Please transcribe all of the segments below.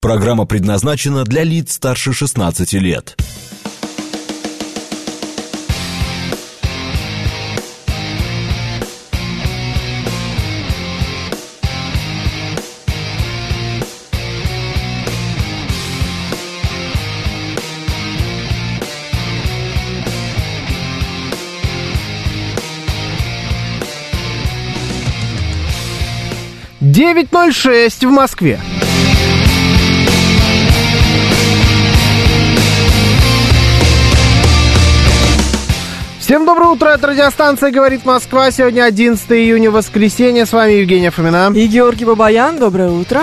Программа предназначена для лиц старше 16 лет. Девять ноль шесть в Москве. Всем доброе утро, это радиостанция «Говорит Москва». Сегодня 11 июня, воскресенье. С вами Евгения Фомина. И Георгий Бабаян. Доброе утро.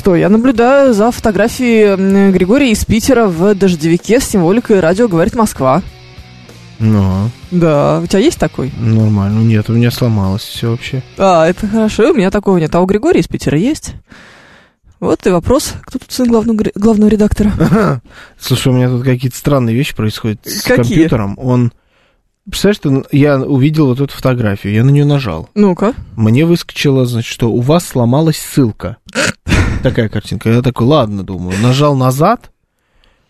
Что, я наблюдаю за фотографией Григория из Питера в дождевике с символикой «Радио говорит Москва». Ну, Да, у тебя есть такой? нормально. Нет, у меня сломалось все вообще. А, это хорошо, у меня такого нет. А у Григория из Питера есть? Вот и вопрос, кто тут сын главного, главного редактора? Слушай, у меня тут какие-то странные вещи происходят с Какие? компьютером. Он... Представляешь, что я увидел вот эту фотографию, я на нее нажал. Ну-ка. Мне выскочило, значит, что у вас сломалась ссылка. Такая картинка. Я такой, ладно, думаю. Нажал назад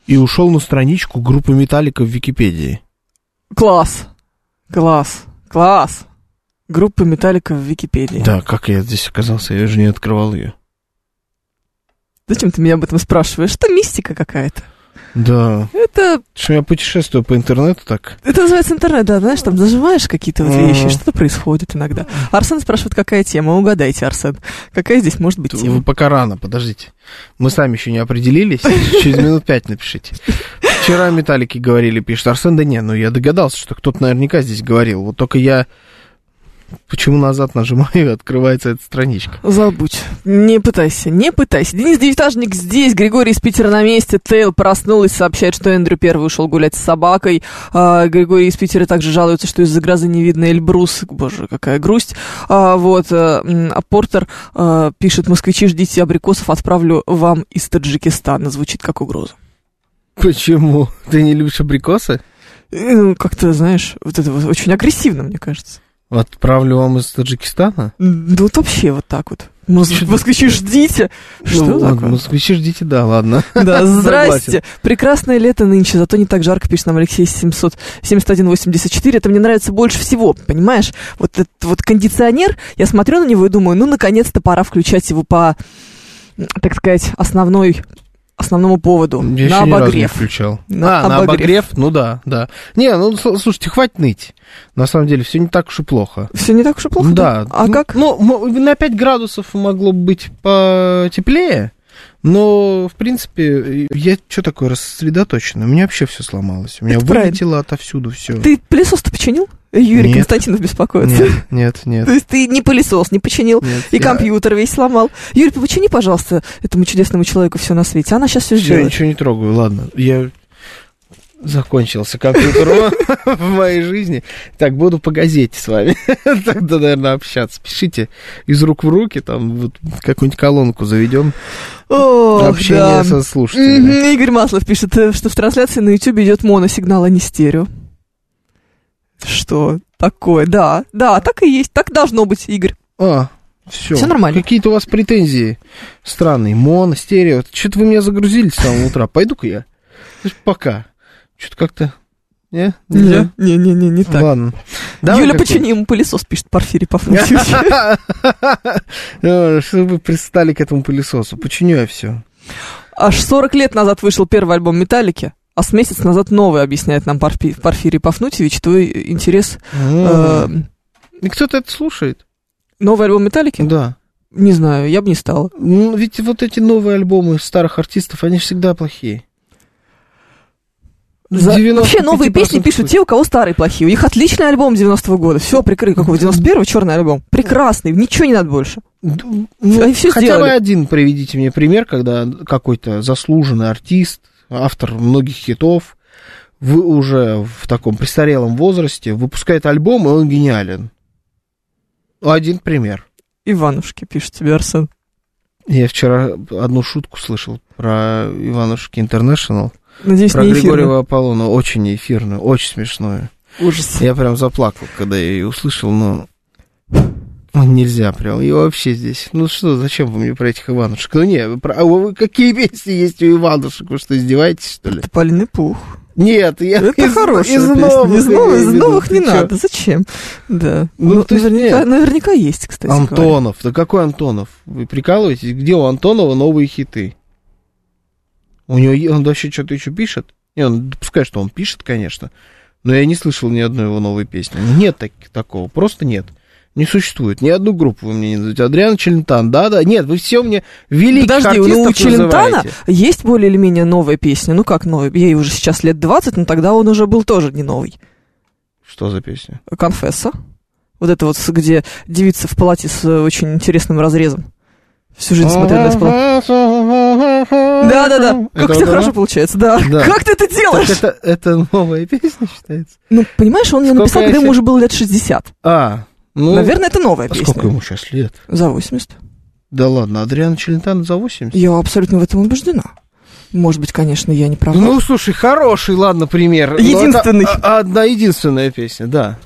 и ушел на страничку группы Металлика в Википедии. Класс. Класс. Класс. Группа Металлика в Википедии. Да, как я здесь оказался? Я же не открывал ее. Зачем ты меня об этом спрашиваешь? Это мистика какая-то. Да. Это, Что я путешествую по интернету так. это называется интернет, да, знаешь, там зажимаешь какие-то вот вещи, что-то происходит иногда. Арсен спрашивает, какая тема. Угадайте, Арсен. Какая здесь может быть Вы тема? пока рано, подождите. Мы сами еще не определились. Через минут пять напишите. Вчера металлики говорили, пишет Арсен, да не, ну я догадался, что кто-то наверняка здесь говорил. Вот только я почему назад нажимаю, и открывается эта страничка. Забудь. Не пытайся, не пытайся. Денис Девятажник здесь, Григорий из Питера на месте. Тейл проснулась, сообщает, что Эндрю первый ушел гулять с собакой. А, Григорий из Питера также жалуется, что из-за грозы не видно Эльбрус. Боже, какая грусть. А, вот, а, м, а Портер а, пишет, москвичи, ждите абрикосов, отправлю вам из Таджикистана. Звучит как угроза. Почему? Ты не любишь абрикосы? Э, ну, Как-то, знаешь, вот это вот очень агрессивно, мне кажется. Отправлю вам из Таджикистана? Да вот вообще вот так вот. Мос- Чё- Москвичи, ждите. Что ну, такое? москвичи ждите, да, ладно. Да, здрасте. Прекрасное лето нынче, зато не так жарко, пишет нам Алексей 77184. Это мне нравится больше всего, понимаешь? Вот этот вот кондиционер, я смотрю на него и думаю, ну, наконец-то пора включать его по, так сказать, основной, основному поводу. Я на разу не обогрев. включал. На а, на обогрев. обогрев? Ну да, да. Не, ну сл- слушайте, хватит ныть. На самом деле, все не так уж и плохо. Все не так уж и плохо? Да. А Ну, как? Ну, на 5 градусов могло бы быть потеплее, но, в принципе, я что такое рассредоточенный? У меня вообще все сломалось. У меня Это правильно. вылетело отовсюду все. Ты пылесос-то починил? Юрий Нет. Константинов беспокоится. Нет, нет, нет. То есть ты не пылесос не починил, нет. и Я- компьютер весь сломал. Юрий, почини, пожалуйста, этому чудесному человеку все на свете. Она сейчас все сделает. ничего не трогаю, ладно. Я закончился компьютер в моей жизни. Так, буду по газете с вами. Тогда, наверное, общаться. Пишите из рук в руки, там вот какую-нибудь колонку заведем. Ох, Общение да. со слушателями. Игорь Маслов пишет, э, что в трансляции на YouTube идет моносигнал, а не стерео. Что такое? Да, да, так и есть. Так должно быть, Игорь. А, все. Всё нормально. Какие-то у вас претензии странные. Моно, стерео. Что-то вы меня загрузили с самого утра. Пойду-ка я. Пока. Что-то как-то... Не? Нельзя? Не-не-не, не так. Ладно. Давай Юля, почини ему пылесос, пишет Порфирий Пафнутьевич. Э, Что вы пристали к этому пылесосу? Починю я все. Аж 40 лет назад вышел первый альбом Металлики. А с месяц назад новый, объясняет нам Порфи- Порфирий Пафнутьевич, твой интерес. э, И кто-то это слушает? новый альбом Металлики? Да. Не знаю, я бы не стала. Ну, ведь вот эти новые альбомы старых артистов, они всегда плохие. За- 95% Вообще новые песни пишут те, у кого старые плохие. У них отличный альбом 90-го года. Все, прикрыт. Какого? 91-го черный альбом. Прекрасный. Ничего не надо больше. Они всё хотя бы сделали. один приведите мне пример, когда какой-то заслуженный артист, автор многих хитов, в, уже в таком престарелом возрасте выпускает альбом, и он гениален. Один пример. Иванушки, пишет тебе Арсен. Я вчера одну шутку слышал про Иванушки Интернешнл, Надеюсь, про не. Григория Аполлона, очень эфирную, очень смешную. Ужас. Я прям заплакал, когда я ее услышал, но ну, нельзя прям. И вообще здесь. Ну что, зачем вы мне про этих Иванушек? Ну не, про- а вы- какие песни есть у Иванушек? Вы что, издеваетесь, что ли? Тополиный пух. Нет, я Это из, хорошая из песня. новых. Из новых, из новых не Ты чё? надо. Зачем? Да. Ну, Ну, то есть наверняка, нет. наверняка есть, кстати. говоря. Антонов. Да какой Антонов? Вы прикалываетесь? Где у Антонова новые хиты? У него он вообще что-то еще пишет? Не, он допускаю, что он пишет, конечно, но я не слышал ни одной его новой песни. Нет так, такого, просто нет. Не существует. Ни одну группу вы мне не назовете. Адриан Челентан, да-да. Нет, вы все мне великих Подожди, ну у Челентана называете. есть более или менее новая песня. Ну как новая? Ей уже сейчас лет 20, но тогда он уже был тоже не новый. Что за песня? Конфесса. Вот это вот, где девица в палате с э, очень интересным разрезом. Всю жизнь смотрела из палаты. Да-да-да. Как Это у тебя вот хорошо получается, да. Да. Как ты это Так делаешь? это, это новая песня считается? Ну, понимаешь, он ее написал, когда ему уже было лет 60. А, ну... Наверное, это новая а песня. сколько ему сейчас лет? За 80. Да ладно, Адриан Челентан за 80? Я абсолютно в этом убеждена. Может быть, конечно, я не права. Ну, слушай, хороший, ладно, пример. Единственный. а- одна единственная песня, да.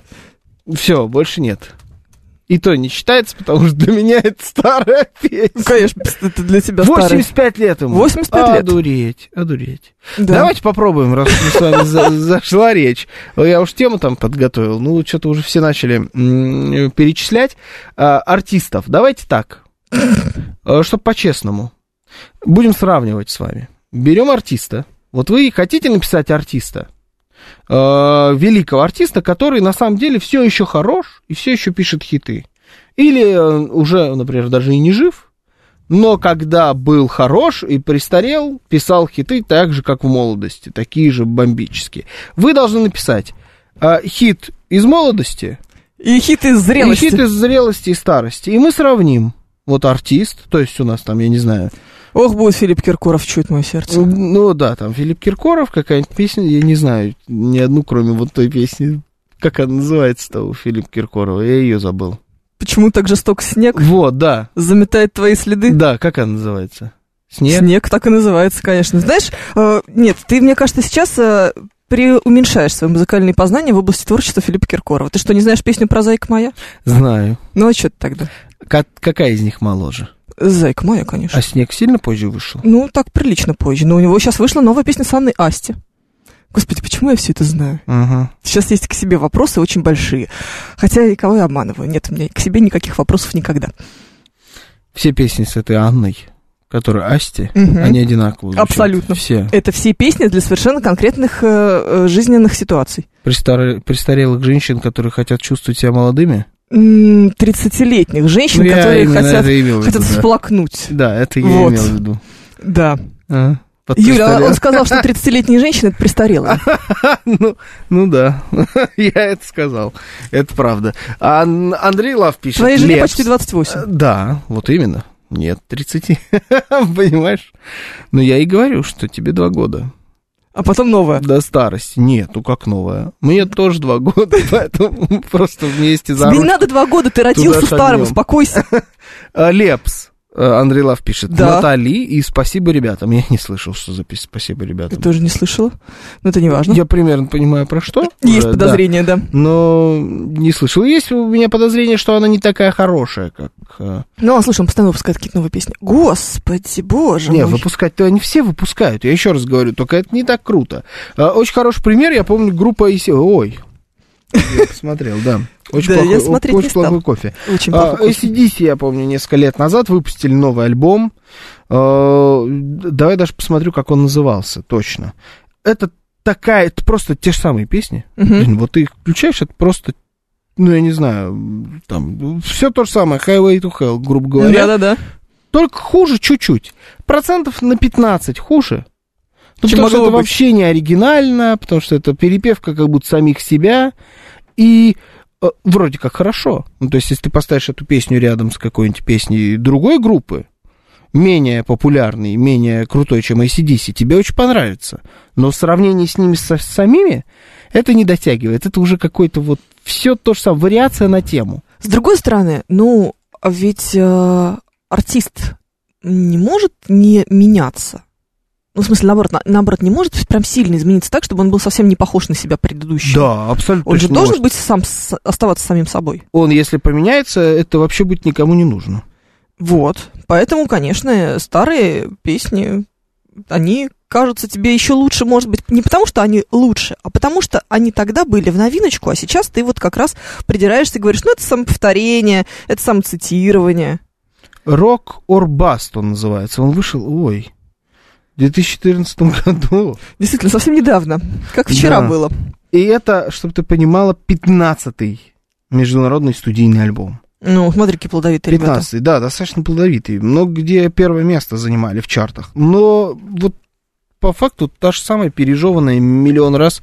Все, больше нет. И то не считается, потому что для меня это старая песня. Ну, конечно, это для тебя старый. 85 лет ему. 85 лет. Одуреть, одуреть. Да. Давайте попробуем, раз с вами за- зашла речь. Я уж тему там подготовил. Ну, что-то уже все начали перечислять. А, артистов. Давайте так. Чтобы по-честному. Будем сравнивать с вами. Берем артиста. Вот вы хотите написать артиста, э, великого артиста, который на самом деле все еще хорош и все еще пишет хиты. Или уже, например, даже и не жив, но когда был хорош и престарел, писал хиты так же, как в молодости, такие же бомбические. Вы должны написать э, хит из молодости И хит из зрелости. и хит из зрелости и старости. И мы сравним. Вот артист, то есть у нас там, я не знаю, Ох, будет Филипп Киркоров, чует мое сердце. ну да, там Филипп Киркоров, какая-нибудь песня, я не знаю ни одну, кроме вот той песни, как она называется-то у Филиппа Киркорова, я ее забыл. Почему так жесток снег Вот, да, заметает твои следы? да, как она называется? Снег? Снег так и называется, конечно. Знаешь, э, нет, ты, мне кажется, сейчас э, преуменьшаешь свои музыкальные познания в области творчества Филиппа Киркорова. Ты что, не знаешь песню про «Зайка моя»? Знаю. Ну, а что ты тогда? Ка- какая из них моложе? «Зайка моя», конечно. А снег сильно позже вышел? Ну, так прилично позже. Но у него сейчас вышла новая песня с Анной Асти. Господи, почему я все это знаю? Ага. Сейчас есть к себе вопросы очень большие. Хотя и кого я обманываю? Нет, у меня к себе никаких вопросов никогда. Все песни с этой Анной, которая Асти, Мгм. они одинаковые. звучат. Абсолютно. Все. Это все песни для совершенно конкретных э, э, жизненных ситуаций. Престар- Престарелых женщин, которые хотят чувствовать себя молодыми? М, 30-летних женщин, Ну, которые хотят, это имел в хотят виду, да. всплакнуть. Да, это я Вот. имел в виду. Да. А, Юля, престарел- он сказал, что 30-летние женщины это престарелые. ну, ну да, я это сказал. Это правда. А Ан- Андрей Лав пишет. Твоей жене почти 28. Э, Да, вот именно. Нет, 30. Понимаешь? Но я и говорю, что тебе два года. А потом новая. До старости. Нет, ну как новая? Мне тоже два года, поэтому просто вместе за не надо два года, ты родился старым, успокойся. Лепс. Э, Андрей Лав пишет. Да. Натали и спасибо ребятам. Я не слышал, что за пись- спасибо Ты ребятам. тоже не слышала? Но это не важно. Я примерно понимаю, про что. Есть да. подозрение, да. но не слышал. Есть у меня подозрение, что она не такая хорошая, как... э, Ну, а слушай, он постоянно выпускает какие-то новые песни. Господи, боже Не, мой. выпускать-то они все выпускают. Я еще раз говорю, только это не так круто. Очень хороший пример, я помню, группа. Ой, я посмотрел, да. Очень Да, я плохой, смотреть очень не стал. плохой кофе. Очень А, плохо. ACDC, я помню, несколько лет назад выпустили новый альбом. А, Давай даже посмотрю, как он назывался, точно. это такая, это просто те же самые песни. Мгм. Блин, вот ты их включаешь, это просто, ну, я не знаю, там, все то же самое, Highway to Hell, грубо говоря. Да-да-да. Только хуже чуть-чуть. Процентов на 15 хуже. Ну, Чем потому что это бы быть. вообще не оригинально, потому что это перепевка как будто самих себя. И э, вроде как хорошо. Ну, то есть, если ты поставишь эту песню рядом с какой-нибудь песней другой группы, менее популярной, менее крутой, чем ACDC, тебе очень понравится. Но в сравнении с ними со- с самими, это не дотягивает. Это уже какой-то вот все то же самое, вариация на тему. С другой стороны, ну, а ведь э, артист не может не меняться. Ну, в смысле, наоборот, на- наоборот, не может прям сильно измениться так, чтобы он был совсем не похож на себя предыдущего. Да, абсолютно. Он же должен может. быть сам, с- оставаться самим собой. Он, если поменяется, это вообще будет никому не нужно. Вот. Поэтому, конечно, старые песни, они кажутся тебе еще лучше, может быть, не потому, что они лучше, а потому что они тогда были в новиночку, а сейчас ты вот как раз придираешься и говоришь, ну, это самоповторение, это самоцитирование. Рок or Bust он называется. Он вышел, ой, в 2014 году. Действительно, совсем недавно, как вчера Да. было. И это, чтобы ты понимала, 15-й международный студийный альбом. Ну, смотри, какие плодовитые ребята. 15-й, да, достаточно плодовитый. Много где первое место занимали в чартах. Но вот по факту та же самая пережеванная миллион раз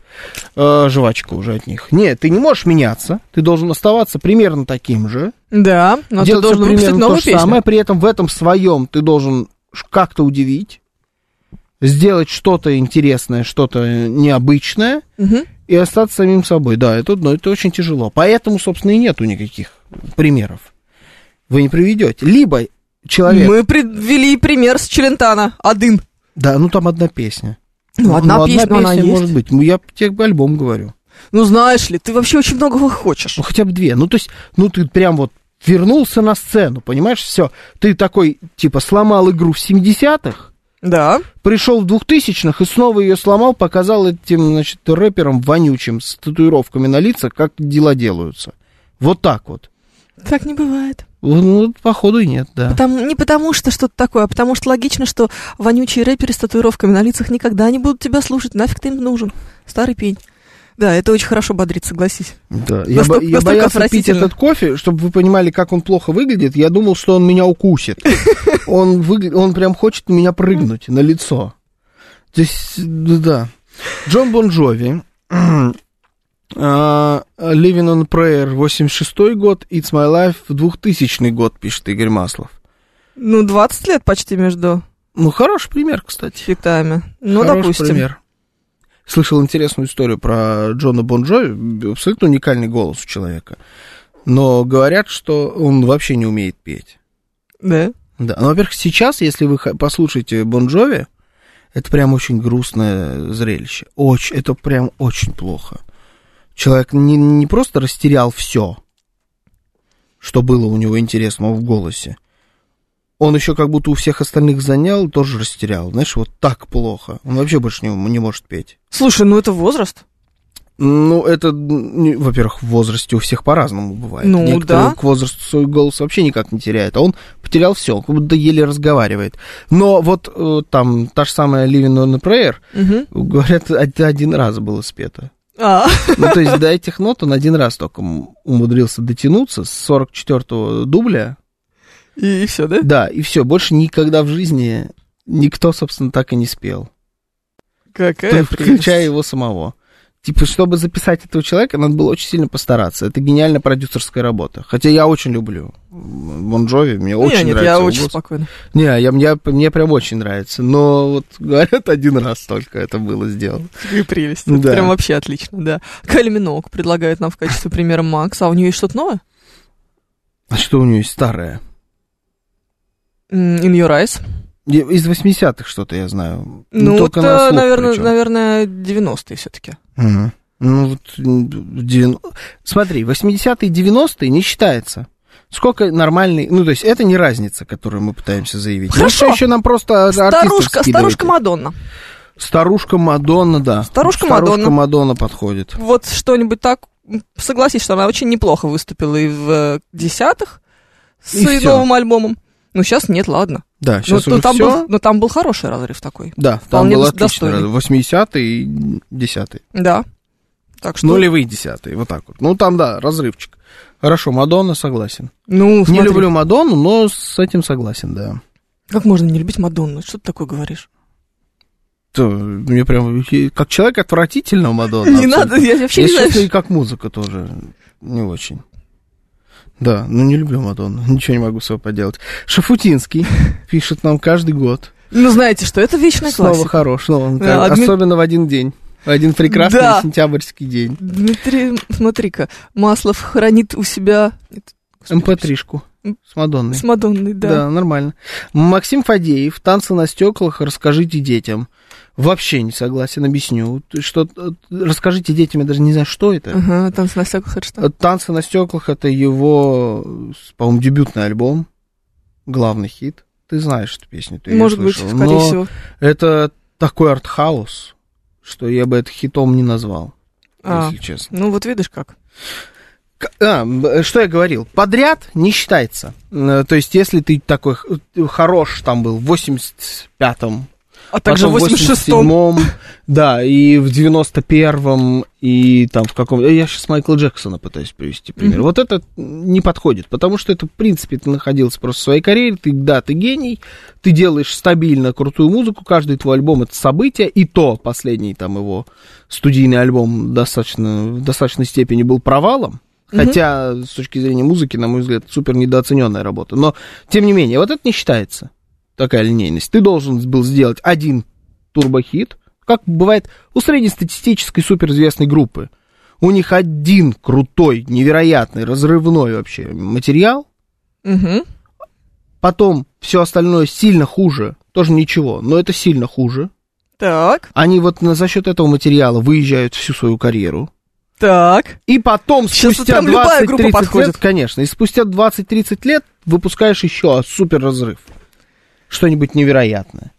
э, жвачка уже от них. Нет, ты не можешь меняться, ты должен оставаться примерно таким же. Да, но ты должен примерно новую то же песню. самое, при этом в этом своем ты должен как-то удивить, сделать что-то интересное, что-то необычное Мгм. и остаться самим собой. Да, это, ну, это очень тяжело. Поэтому, собственно, и нету никаких примеров. Вы не приведете. Либо человек... Мы привели пример с Челентана. Один. Да, ну там одна песня. Ну, одна Ну, песня, но она есть. может быть. Ну, Я тебе альбом говорю. Ну, знаешь ли, ты вообще очень многого хочешь. Ну, хотя бы две. Ну, то есть, ну, ты прям вот вернулся на сцену, понимаешь, все. Ты такой, типа, сломал игру в 70-х, Да. пришел в 2000-х и снова ее сломал, показал этим, значит, рэперам вонючим с татуировками на лицах, как дела делаются. Вот так вот. Так не бывает. Ну, походу, и нет, да. Потому, не потому что что-то такое, а потому что логично, что вонючие рэперы с татуировками на лицах никогда не будут тебя слушать. Нафиг ты им нужен? Старый пень. Да, это очень хорошо бодрит, согласись. Да. Я, Настолько- бо- я боялся пить этот кофе, чтобы вы понимали, как он плохо выглядит. Я думал, что он меня укусит. Он, выгля- он прям хочет на меня прыгнуть на лицо. То есть, да. Джон Бон Джови. а, Livin' on a Prayer 86 год, It's My Life 2000 год, пишет Игорь Маслов. Ну, 20 лет почти между Ну, хороший пример, кстати. хитами. Ну, Хороший допустим. пример. Слышал интересную историю про Джона Бон Джови. Абсолютно уникальный голос у человека. Но говорят, что он вообще не умеет петь. Да. Да. Ну, во-первых, сейчас, если вы послушаете Бон Джови, это прям очень грустное зрелище. Очень, это прям очень плохо. Человек не, не просто растерял все, что было у него интересного в голосе. Он еще как будто у всех остальных занял, тоже растерял. Знаешь, вот так плохо. Он вообще больше не, не может петь. Слушай, ну это возраст. Ну, это, во-первых, в возрасте у всех по-разному бывает. Ну, Некоторые да. к возрасту свой голос вообще никак не теряют, а он потерял все, как будто еле разговаривает. Но вот э, там та же самая Living on a Prayer, Мгм. говорят, это один раз было спето. А, Ну, то есть до этих нот он один раз только умудрился дотянуться с 44-го дубля. И все, да? Да, и все, больше никогда в жизни никто, собственно, так и не спел. Какая включая его самого. Типа, чтобы записать этого человека, надо было очень сильно постараться. Это гениальная продюсерская работа. Хотя я очень люблю Бон Джови, мне Ну, очень я нет, нравится. я очень голос. спокойно. Не, я, мне, мне прям очень нравится. Но вот говорят, один раз только это было сделано. Какая прелесть. Это Да. Прям вообще отлично, да. Кайли Миноуг предлагает нам в качестве примера Макс. А у нее есть что-то новое? А что у нее есть старое? In Your Eyes. Из 80-х что-то я знаю. Ну, только на это, слух наверное, причем. наверное, 90-е все-таки. Мгм. Ну, вот, м, девяно- Смотри, 80-е и 90-е не считается. Сколько нормальный... Ну, то есть, это не разница, которую мы пытаемся заявить. Хорошо. Ну, еще нам просто Старушка, старушка Мадонна. Старушка Мадонна, да. Старушка Старушка Мадонна. Мадонна подходит. Вот что-нибудь так, согласись, что она очень неплохо выступила и в э, десятых с И новым альбомом. Ну, сейчас нет, ладно. Да, сейчас но, уже там все. был, но там был хороший разрыв такой. Да, там был дос- отличный достойный. 80-й и 10-й. Да. Так что... Нулевые десятые, вот так вот. Ну, там, да, разрывчик. Хорошо, Мадонна согласен. Ну, Не смотри, люблю Мадонну, но с этим согласен, да. Как можно не любить Мадонну? Что ты такое говоришь? То, мне прям, как человек отвратительно Мадонна. не абсолютно. надо, я вообще не Если знаю. как музыка тоже не очень. Да, ну не люблю Мадонну, ничего не могу с собой поделать. Шафутинский пишет нам каждый год. Ну, знаете что, это вечная Снова классика. хорош, ну, он Да, как- Дмит- особенно в один день. В один прекрасный Да. сентябрьский день. Дмитрий, смотри-ка, Маслов хранит у себя... МП3-шку с Мадонной. С Мадонной, да. Да. нормально. Максим Фадеев, танцы на стеклах, расскажите детям. Вообще не согласен, объясню. Что, э, расскажите детям, я даже не знаю, что это. Ага, танцы на стеклах, это что? Э, Танцы на стеклах это его, э, по-моему, дебютный альбом, главный хит. Ты знаешь эту песню, ты Может быть, слышал. скорее Но всего. Это такой артхаус, что я бы это хитом не назвал, А, если честно. ну вот видишь как. А, м, что я говорил? Подряд не считается. Э, То есть, если ты такой х- хорош там был в 85-м, А также в потом 86-м. 87-м, да, и в 91-м, и там в каком... Я сейчас Майкла Джексона пытаюсь привести пример. Мгм. Вот это не подходит, потому что это, в принципе, ты находился просто в своей карьере, ты, да, ты гений, ты делаешь стабильно крутую музыку, каждый твой альбом — это событие, и то последний там его студийный альбом достаточно, в достаточной степени был провалом. Хотя, с точки зрения музыки, на мой взгляд, супер недооцененная работа. Но, тем не менее, вот это не считается. Такая линейность. Ты должен был сделать один турбохит, как бывает у среднестатистической суперизвестной группы. У них один крутой, невероятный, разрывной вообще материал, Мгм. потом все остальное сильно хуже, тоже ничего, но это сильно хуже. Так, Они вот на- за счет этого материала выезжают всю свою карьеру. так. И потом, Сейчас спустя вот прям любая группа 20-30 подходит. лет, конечно, и спустя 20-30 лет выпускаешь еще супер разрыв. Что-нибудь невероятное.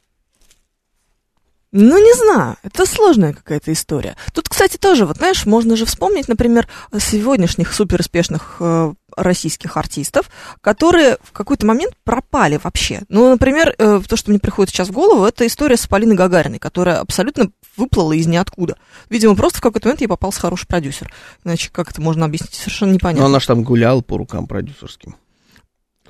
Ну, не знаю, это сложная какая-то история. Тут, кстати, тоже, вот знаешь, можно же вспомнить, например, сегодняшних суперуспешных э, российских артистов, которые в какой-то момент пропали вообще. Ну, например, э, то, что мне приходит сейчас в голову, это история с Полиной Гагариной, которая абсолютно выплыла из ниоткуда. Видимо, просто в какой-то момент ей попался хороший продюсер. Иначе как это можно объяснить, совершенно Но непонятно. она же там гуляла по рукам продюсерским.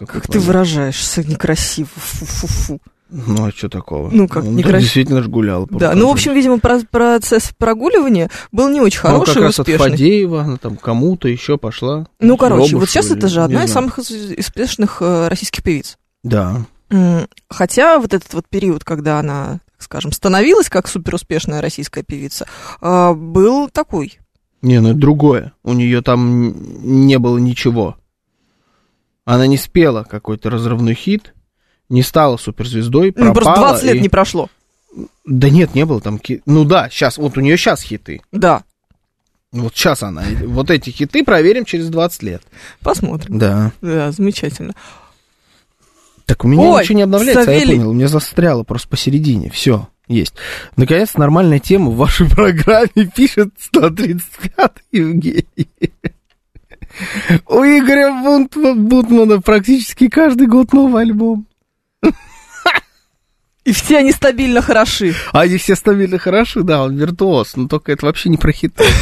Как Какой-то ты выражаешься некрасиво. Фу-фу-фу. Ну, а что такого? Ну, как, да, некрасиво. действительно же гуляла по Да, ну, в общем, видимо, про- процесс прогуливания был не очень продюсеров. Ну, хороший как и раз от успешный. Фадеева, она там кому-то еще пошла. Ну, короче, Лобушеву вот сейчас или- это же не одна из знаю. самых успешных э, российских певиц. Да. Хотя вот этот вот период, когда она, так скажем, становилась как суперуспешная российская певица, э, был такой. Не, ну это другое. У нее там не было ничего. Она не спела какой-то разрывной хит, не стала суперзвездой, пропала. Ну, просто 20 лет и- не прошло. Да нет, не было там... Ну да, сейчас, вот у нее сейчас хиты. Да, Вот сейчас она. Вот эти хиты проверим через 20 лет. посмотрим. Да. Да, замечательно. Так у меня Ой, ничего не обновляется, а я Савелий. понял, у меня застряло просто посередине. Все, есть. Наконец, нормальная тема в вашей программе пишет 135 Евгений. У Игоря Бутмана практически каждый год новый альбом. И все они стабильно хороши. А они все стабильно хороши, да, он виртуоз, но только это вообще не про хиты.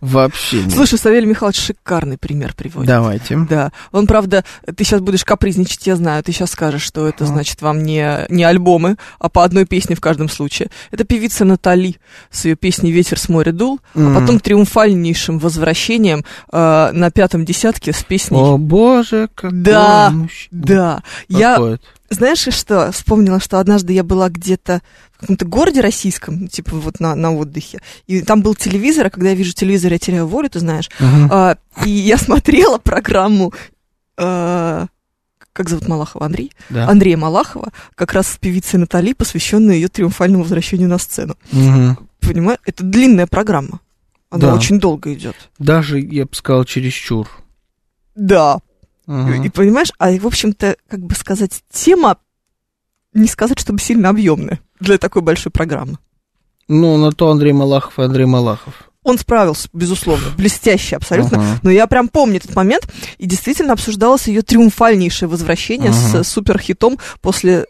Вообще не. Слушай, Савелий Михайлович шикарный пример приводит. Давайте. Да, он, правда, ты сейчас будешь капризничать, я знаю, ты сейчас скажешь, что это, Ага. значит, вам не, не альбомы, а по одной песне в каждом случае. Это певица Натали с ее песней «Ветер с моря дул», а М. потом триумфальнейшим возвращением э, на пятом десятке с песней О боже, какой Да, мужчина. Да, я, Подходит. Знаешь, что, вспомнила, что однажды я была где-то в каком-то городе российском, типа вот на, на отдыхе, и там был телевизор, а когда я вижу телевизор, я теряю волю, ты знаешь, Мгм. А, и я смотрела программу, а, как зовут Малахова, Андрей? Да. Андрея Малахова, как раз с певицей Натали, посвященную ее триумфальному возвращению на сцену. Мгм. Понимаешь, это длинная программа. Она Да. очень долго идет. Даже, я бы сказал, чересчур. Да. Ага. И понимаешь, а в общем-то, как бы сказать, тема, не сказать, чтобы сильно объемная для такой большой программы. Ну, на то Андрей Малахов и Андрей Малахов. он справился, безусловно, блестяще абсолютно. Ага. Но я прям помню этот момент, и действительно обсуждалось ее триумфальнейшее возвращение Ага. с суперхитом после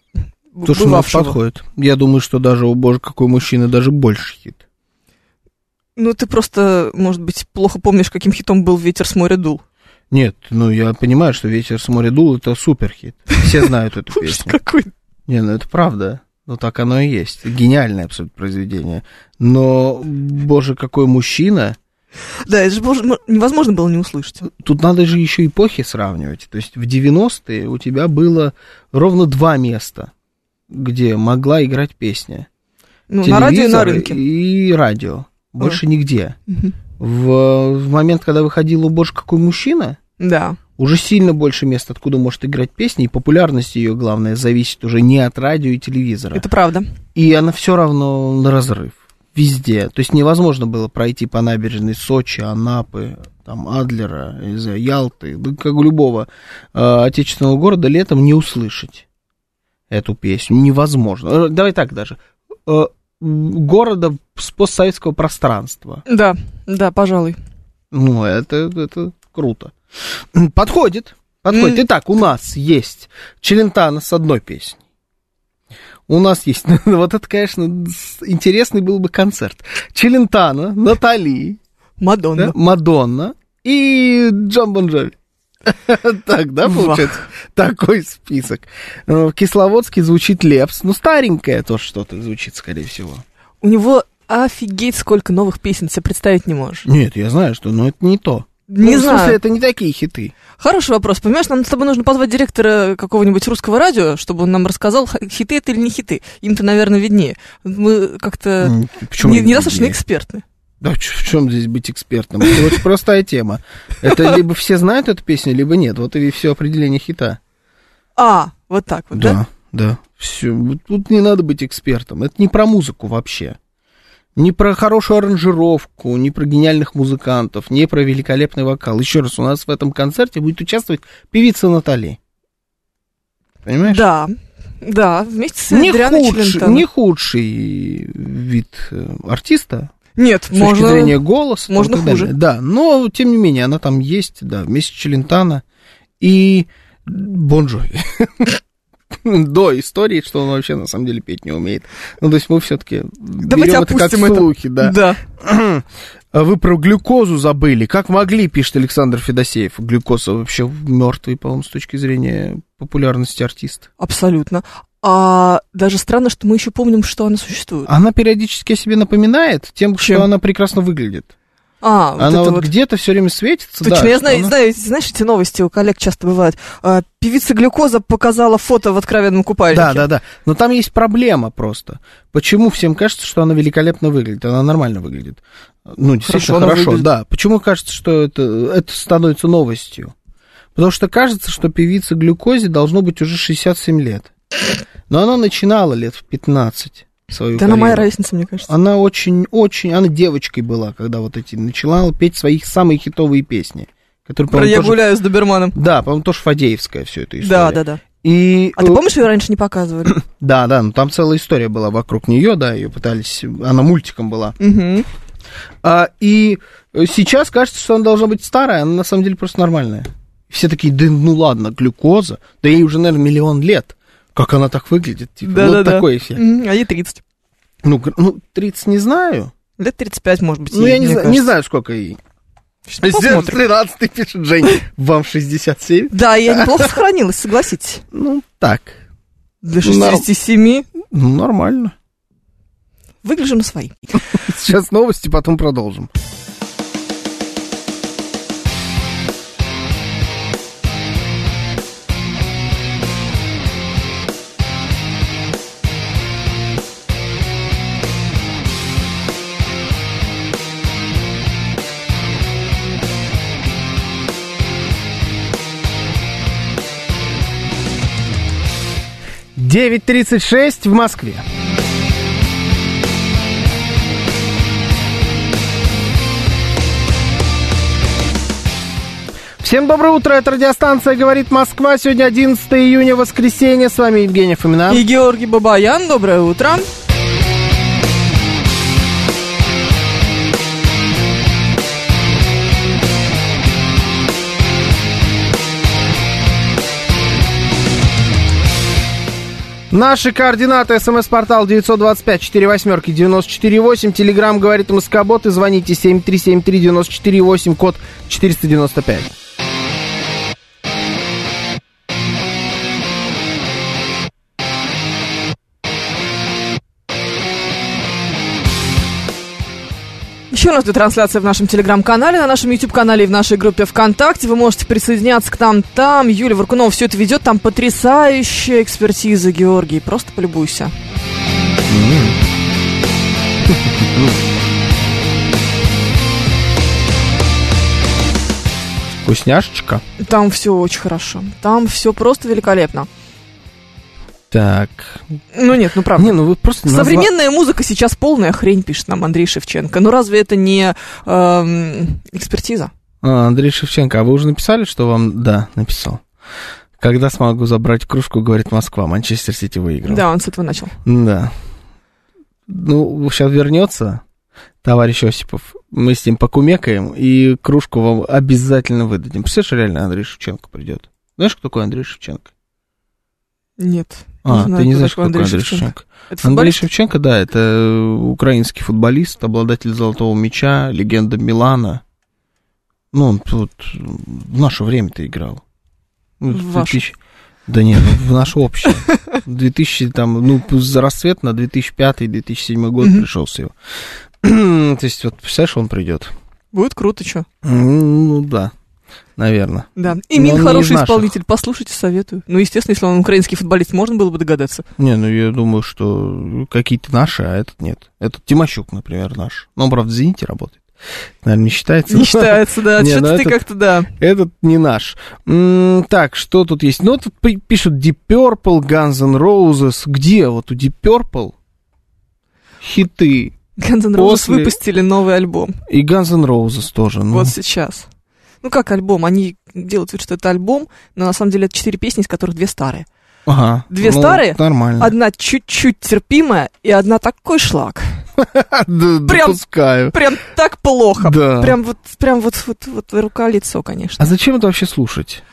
Слушай, у нас подходит. Я думаю, что даже у боже, какой мужчина, даже больше хит. Ну, ты просто, может быть, плохо помнишь, каким хитом был «Ветер с моря дул». Нет, ну я понимаю, что ветер с моря дул это супер хит. Все знают эту песню. какой. Не, ну это правда. Ну так оно и есть. Гениальное абсолютно произведение. Но, боже, какой мужчина. Да, это же боже, невозможно было не услышать. Тут надо же еще эпохи сравнивать. То есть в 90-е у тебя было ровно два места, где могла играть песня. Ну, на радио и на рынке. И радио. Больше нигде. Мгм. В, в момент, когда выходила «Боже, какой мужчина», Да. уже сильно больше мест, откуда может играть песня, и популярность ее, главное, зависит уже не от радио и телевизора. Это правда. И она все равно на разрыв. Везде. То есть невозможно было пройти по набережной Сочи, Анапы, там, Адлера, Ялты, да как у любого э, отечественного города летом не услышать эту песню. Невозможно. Э, Давай так даже. Э, города с постсоветского пространства. Да, да, пожалуй. Ну, это, это круто. Подходит. Подходит. Итак, у нас есть Челентано с одной песней. У нас есть, вот это, конечно, интересный был бы концерт. Челентано, Натали, Мадонна. да, Мадонна и Джон Бон Джови. Так, да, получается? Такой список. Э, В Кисловодске звучит Лепс. Ну, старенькое тоже что-то звучит, скорее всего. У него офигеть сколько новых песен, себе представить не можешь. Нет, я знаю, что, но это не то. Не Ну, В знаю. смысле, это не такие хиты. Хороший вопрос. Понимаешь, нам с тобой нужно позвать директора какого-нибудь русского радио, чтобы он нам рассказал, хиты это или не хиты. Им-то, наверное, виднее. Мы как-то Почему не- недостаточно экспертны. Да в чем здесь быть экспертом? Это очень простая тема. Это либо все знают эту песню, либо нет. Вот и все определение хита. А, вот так вот, да? Да, да. Все. Тут не надо быть экспертом. Это не про музыку вообще. Не про хорошую аранжировку, не про гениальных музыкантов, не про великолепный вокал. Еще раз, у нас в этом концерте будет участвовать певица Натали. Понимаешь? Да, да, вместе с Не, Адрианой худший, Челентано. не худший вид э, артиста, Нет, с можно... точки зрения голоса. можно так далее. хуже. Да, но тем не менее, она там есть, да, вместе с Челентано и Бон Джови. До истории, что он вообще на самом деле петь не умеет. Ну, то есть мы все-таки берем это как опустим это. слухи, да. Да. А Вы про глюкозу забыли. Как могли, пишет Александр Федосеев. Глюкоза вообще мертвый, по-моему, с точки зрения популярности артиста. Абсолютно. А даже странно, что мы еще помним, что она существует. Она периодически о себе напоминает тем, Чем? что она прекрасно выглядит. А, вот она вот, вот. где-то все время светится. Точно, да, я знаю, она- знаю, знаешь, эти новости у коллег часто бывают. А, певица Глюкоза показала фото в откровенном купальнике. Да, да, да. Но там есть проблема просто. Почему всем кажется, что она великолепно выглядит? Она нормально выглядит. Ну, действительно Хорошо хорошо, выглядит. да. Почему кажется, что это, это становится новостью? Потому что кажется, что певице глюкозе должно быть уже 67 лет. Но она начинала лет в 15 свою Да она моя ровесница, мне кажется. Она очень-очень... Она девочкой была, когда вот эти... Начинала петь свои самые хитовые песни. Которые, Про я тоже- гуляю с доберманом. Да, по-моему, тоже Фадеевская все это история. Да, да, да. И, А ты э, помнишь, ее раньше не показывали? да, да, ну там целая история была вокруг нее, да, ее пытались, она мультиком была. Мгм. А, и э, сейчас кажется, что она должна быть старая, она на самом деле просто нормальная. Все такие, да ну ладно, глюкоза, да ей уже, наверное, миллион лет. Как она так выглядит? Типа, Да, вот да, да. такой эффект. Мгм, А ей 30. Ну, ну, 30 не знаю. Лет 35, может быть. Ну, ей, я не знаю, не знаю, сколько ей. Сейчас посмотрим. 13 пишет Женя. Вам 67? Да, я неплохо сохранилась, согласитесь. Ну, так. Норм. 67 Ну, нормально. выгляжу на свои. Сейчас новости, потом продолжим. Девять тридцать шесть в Москве. Всем доброе утро, это радиостанция «Говорит Москва». Сегодня 11 июня, воскресенье. С вами Евгений Фомина. И Георгий Бабаян, доброе утро. Наши координаты. СМС-портал 925 4 восьмерки 948. Телеграмм говорит МСК-бот и звоните 7373-94-8, код 495. Еще у нас идет трансляция в нашем телеграм-канале, на нашем YouTube-канале и в нашей группе ВКонтакте. Вы можете присоединяться к нам там. Юлия Варкунова все это ведет. Там потрясающая экспертиза, Георгий. Просто полюбуйся. Вкусняшечка. Там все очень хорошо. Там все просто великолепно. Так. Ну нет, ну правда. Не, ну вы просто назва- Современная музыка сейчас полная хрень, пишет нам Андрей Шевченко. Ну разве это не эм, экспертиза? А, Андрей Шевченко, а вы уже написали, что вам... Да, написал. Когда смогу забрать кружку, говорит Москва. Манчестер Сити выиграл. Да, он с этого начал. Да. Ну, сейчас вернется товарищ Осипов. Мы с ним покумекаем, и кружку вам обязательно выдадим. Представляешь, реально Андрей Шевченко придет. Знаешь, кто такой Андрей Шевченко? Нет. А, знаю, ты не знаешь, такой кто такой Андрей Шевченко? Это Андрей? Шевченко, да, это украинский футболист, обладатель золотого мяча, легенда Милана. Ну, он тут в наше время-то играл. Ну, В ваше. 2000 Да нет, ну, в наше общее. 2000, там, ну, за расцвет на 2005-2007 год Мгм. пришелся его. То есть, вот, представляешь, он придет. Будет круто, что? Ну, да, наверное. Да. И Мин хороший исполнитель. Послушайте, советую. Ну, естественно, если он украинский футболист, можно было бы догадаться. Не, ну, я думаю, что какие-то наши, а этот нет. Этот Тимощук, например, наш. Но он, правда, в «Зените» работает. Наверное, не считается. Не считается, да. Не, Что-то ну ты это- как-то, да. Этот не наш. М, так, что тут есть? Ну, тут пи- пишут Deep Purple, Guns N' Roses. Где вот у Deep Purple хиты? Guns N' Roses После- выпустили новый альбом. И Guns N' Roses тоже. Ну, Вот сейчас. Ну, как альбом? Они делают вид, что это альбом, но на самом деле это четыре песни, из которых две старые. ага. две Ну, старые? Нормально. Одна чуть-чуть терпимая, и одна такой шлак. Прям- допускаю. Прям так плохо. Да. Прям вот, прям вот, вот, вот рука-лицо, конечно. А зачем это вообще слушать?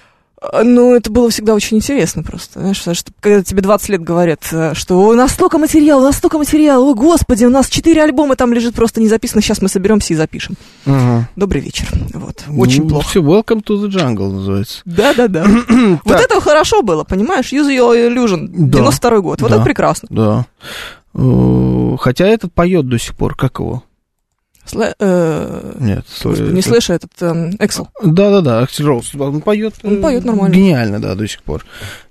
А, Ну, это было всегда очень интересно просто, знаешь, что когда тебе 20 лет говорят, э, что у нас столько материала, у нас столько материала, о, господи, у нас 4 альбома там лежит просто не записано, сейчас мы соберемся и запишем. Ага. Добрый вечер. Вот, очень Ну, плохо. Все, Welcome to the Jungle называется. Да-да-да. Вот это хорошо было, понимаешь? Use Your Illusion, Да. 92 год. Вот Да. это прекрасно. Да. Э, Хотя этот поет до сих пор. Как его? Слэ- э, Нет. господи, не слышу этот эм, Эксел. Да-да-да, Аксель Роуз. Он поет. Он э, поет нормально. Гениально, да, до сих пор.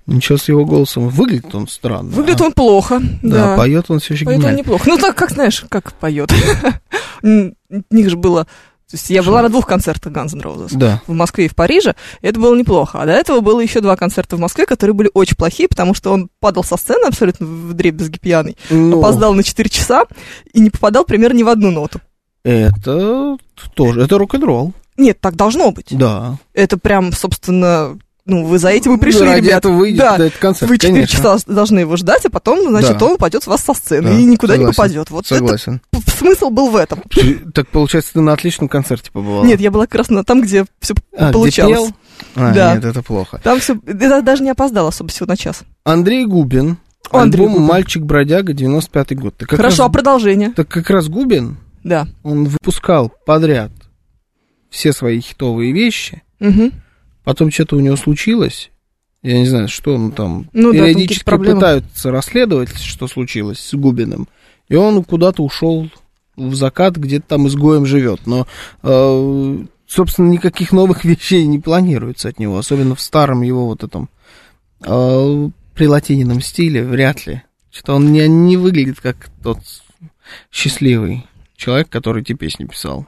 Ничего с его голосом. Выглядит он странно. Выглядит а- он плохо. Да, Да, поет он все еще Поет он гениально. неплохо. Ну, так, как знаешь, как поет. У них же было... То есть я была на двух концертах Guns N' Roses. Да. в Москве и в Париже, и это было неплохо. А до этого было еще два концерта в Москве, которые были очень плохие, потому что он падал со сцены абсолютно в дребезги пьяный, Ну, опоздал на 4 часа и не попадал примерно ни в одну ноту. Это тоже, это рок-н-ролл. Нет, так должно быть. Да. Это прям, собственно, ну, вы за этим и пришли, Ради ребята. этого вы да, этот концерт, вы 4 конечно. часа должны его ждать, а потом, значит, Да. он упадет с вас со сцены Да, и никуда не согласен. попадет. Вот Согласен. это смысл был в этом. Так получается, ты на отличном концерте побывала? Нет, я была как раз на там, где все А, где получалось. пел? А, Да. нет, это плохо. Там все, я даже не опоздал особо всего на час. Андрей Губин. О, Андрей альбом Губин. «Мальчик-бродяга», 95-й год. Так Хорошо, а раз- продолжение? Так как раз Губин, Да. он выпускал подряд все свои хитовые вещи, Мгм. потом что-то у него случилось, я не знаю, что он там, Ну да, там периодически какие-то проблемы. пытаются расследовать, что случилось с Губиным, и он куда-то ушел в закат, где-то там изгоем живет, но, э, собственно, никаких новых вещей не планируется от него, особенно в старом его вот этом э, прилатиненном стиле, вряд ли. Что он не, не выглядит как тот счастливый человек, который эти песни писал.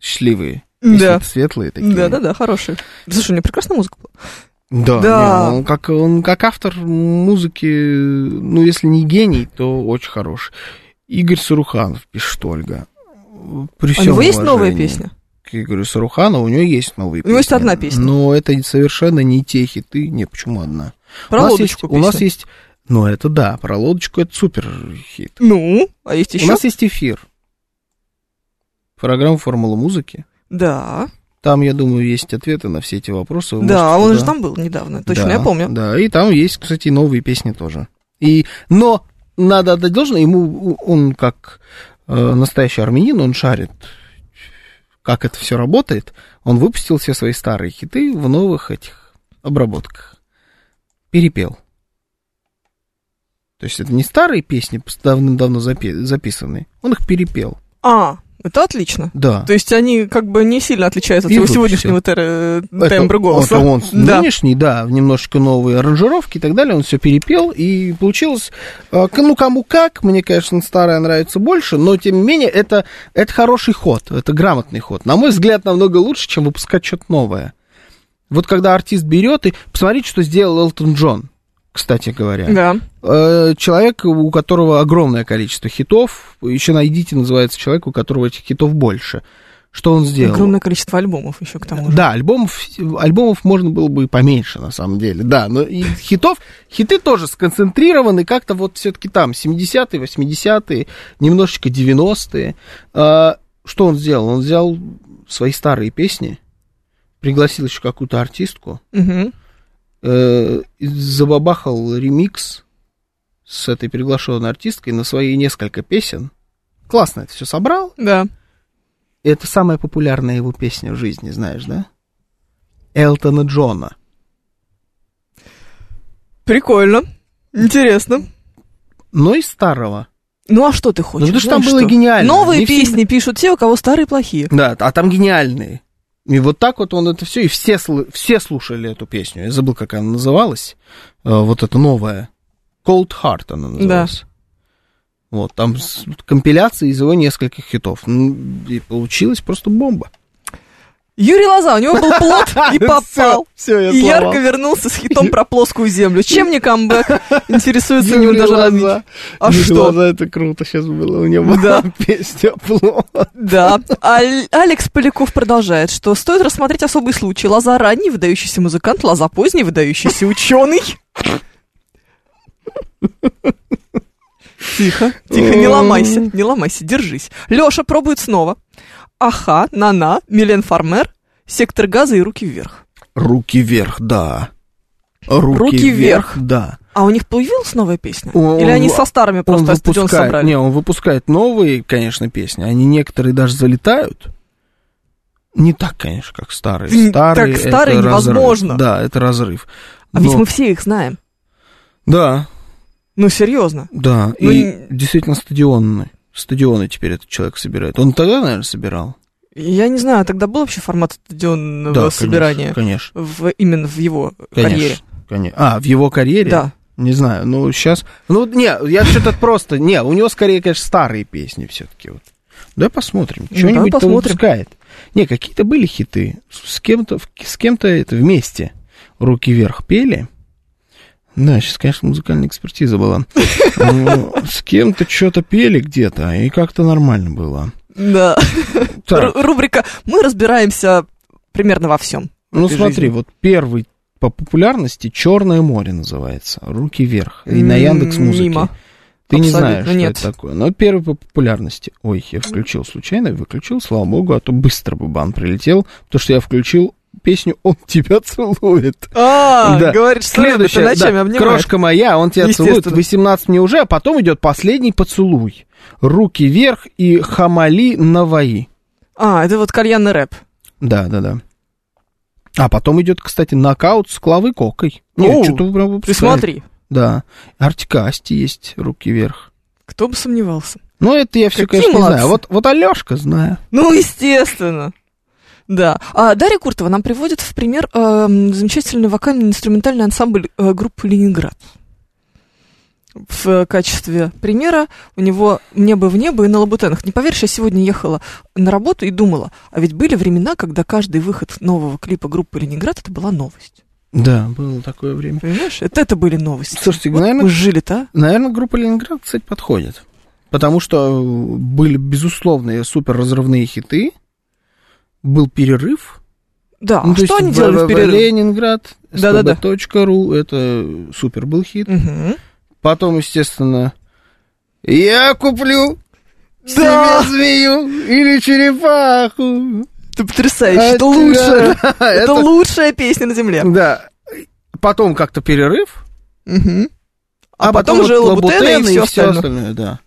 Счастливые. Песни Да. светлые такие. Да, да, да, хороший. Слушай, у него прекрасная музыка была. Да, Да. не, он, как, он как автор музыки, ну, если не гений, то очень хороший. Игорь Саруханов пишет Ольга. При А у него есть новая песня? К Игорю Саруханову у него есть новые У него есть одна песня. Но это совершенно не те хиты. Не, почему одна? Про у нас лодочку есть, У нас песня. есть... Ну, это да, про лодочку это супер хит. Ну, а есть У еще? нас есть эфир. Программа «Формула музыки». Да. Там, я думаю, есть ответы на все эти вопросы. Вы да, можете он туда- же там был недавно. Точно, Да, я помню. Да, и там есть, кстати, новые песни тоже. И, но надо отдать должное, ему он как э, настоящий армянин, он шарит, как это все работает. Он выпустил все свои старые хиты в новых этих обработках. Перепел. То есть это не старые песни, давным-давно запи- записанные. Он их перепел. А, это отлично. Да. То есть они как бы не сильно отличаются от И его выпустил. сегодняшнего тер- э, тембра голоса. Это он Да. нынешний, да, немножечко новые аранжировки и так далее, он все перепел, и получилось, э, ну, кому как, мне, конечно, старая нравится больше, но, тем не менее, это, это хороший ход, это грамотный ход. На мой взгляд, намного лучше, чем выпускать что-то новое. Вот когда артист берет, и посмотрите, что сделал Элтон Джон, кстати говоря. Да. Э, Человек, у которого огромное количество хитов, еще найдите, называется человек, у которого этих хитов больше. Что он сделал? Огромное количество альбомов еще к тому же. Да, альбомов, альбомов можно было бы и поменьше, на самом деле, да, но и хитов, хиты тоже сконцентрированы как-то вот все-таки там, 70-е, 80-е, немножечко 90-е. А, что он сделал? Он взял свои старые песни, пригласил еще какую-то артистку, Мгм. Э, забабахал ремикс с этой приглашенной артисткой на свои несколько песен. Классно это все собрал. Да. Это самая популярная его песня в жизни, знаешь, да? Элтона Джона. Прикольно. Интересно. Но и старого. Ну а что ты хочешь? потому что там было что? гениально. Новые Не песни всегда- пишут те, у кого старые плохие. Да, а там гениальные. И вот так вот он это все, и все, все слушали эту песню. Я забыл, как она называлась. Э, вот эта новая. Cold Heart она называлась. Вот, там компиляция из его нескольких хитов. Ну, и получилась просто бомба. Юрий Лоза, у него был плод и попал. Все, я И сломал. ярко вернулся с хитом про плоскую землю. Чем не камбэк? Интересуется Юрий даже Лоза. А Юрий что? Лоза, это круто сейчас было. У него Да. была песня «Плод». Да. Аль- Алекс Поляков продолжает, что стоит рассмотреть особый случай. Лоза ранний выдающийся музыкант, Лоза поздний выдающийся ученый. Тихо, тихо, не ломайся, не ломайся, держись. Леша пробует снова. Аха, Нана, Милен Фармер, Сектор газа и руки вверх. Руки вверх, да. Руки, Руки вверх, вверх. да. А у них появилась новая песня? Он- Или они он- со старыми Он просто стадион выпускает, собрали? не, он выпускает новые, конечно, песни. Они некоторые даже залетают. Не так, конечно, как старые. Старые, так старые это разрыв. невозможно. Да, это разрыв. А ведь Но- мы все их знаем. Да, Ну, серьезно. да. Ну, и не- действительно стадионные. Стадионы теперь этот человек собирает. Он тогда, наверное, собирал. Я не знаю, тогда был вообще формат стадионного да, собирания Конечно. в, именно в его Конечно. карьере? конечно. А, в его карьере? Да. Не знаю, ну сейчас... Ну, не, я что-то просто... Не, у него скорее, конечно, старые песни все-таки. Вот. Давай посмотрим. Ну, Что-нибудь посмотрим. выпускает. Не, какие-то были хиты. С кем-то, с кем-то это вместе руки вверх пели. Да, сейчас, конечно, музыкальная экспертиза была. Ну, С кем-то что-то пели где-то, и как-то нормально было. Да. Рубрика «Мы разбираемся примерно во всем». ну смотри, вот первый по популярности Черное море называется. Руки вверх. И на Яндекс Музыке. Мимо. Ты не Абсолютно знаешь, что нет. это такое. Но первый по популярности. Ой, я включил случайно, выключил, слава богу, а то быстро бы бан прилетел, потому что я включил песню «Он тебя целует». А, Да. говоришь, что Следующая, ночами да, крошка моя, он тебя целует, Естественно. 18 мне уже, а потом идет последний поцелуй. Руки вверх и хамали наваи. А, это вот кальянный рэп. Да, да, да. А потом идет, кстати, нокаут с Клавой Кокой. Нет, что-то прям Ты смотри, Да. Артикасти есть, руки вверх. кто бы сомневался. Ну, это я все, Какие конечно, не молодцы. знаю. Вот, вот Алешка знаю. Ну, естественно. Да. А Дарья Куртова нам приводит в пример эм, замечательный вокальный инструментальный ансамбль э, группы «Ленинград». В качестве примера у него «Небо в небо» и «На лабутенах». Не поверишь, я сегодня ехала на работу и думала, а ведь были времена, когда каждый выход нового клипа группы «Ленинград» это была новость. Да, было такое время. Понимаешь? Это, это были новости. Слушайте, Вот наверное, мы жили-то, а? наверное, группа Ленинград, кстати, подходит. Потому что были безусловные супер разрывные хиты. Был перерыв. Да, Ну, а то что есть они делали в www. перерыве? Ленинград, Да-да-да. skb.ru, это супер был хит. Мгм. Потом, естественно, я куплю Да! себе змею или черепаху. Это потрясающе, А, это лучшее. да, Это это- лучшая песня на земле. Да. Потом как-то перерыв. Мгм. А, потом вот уже лабутены и все остальное. остальное, да.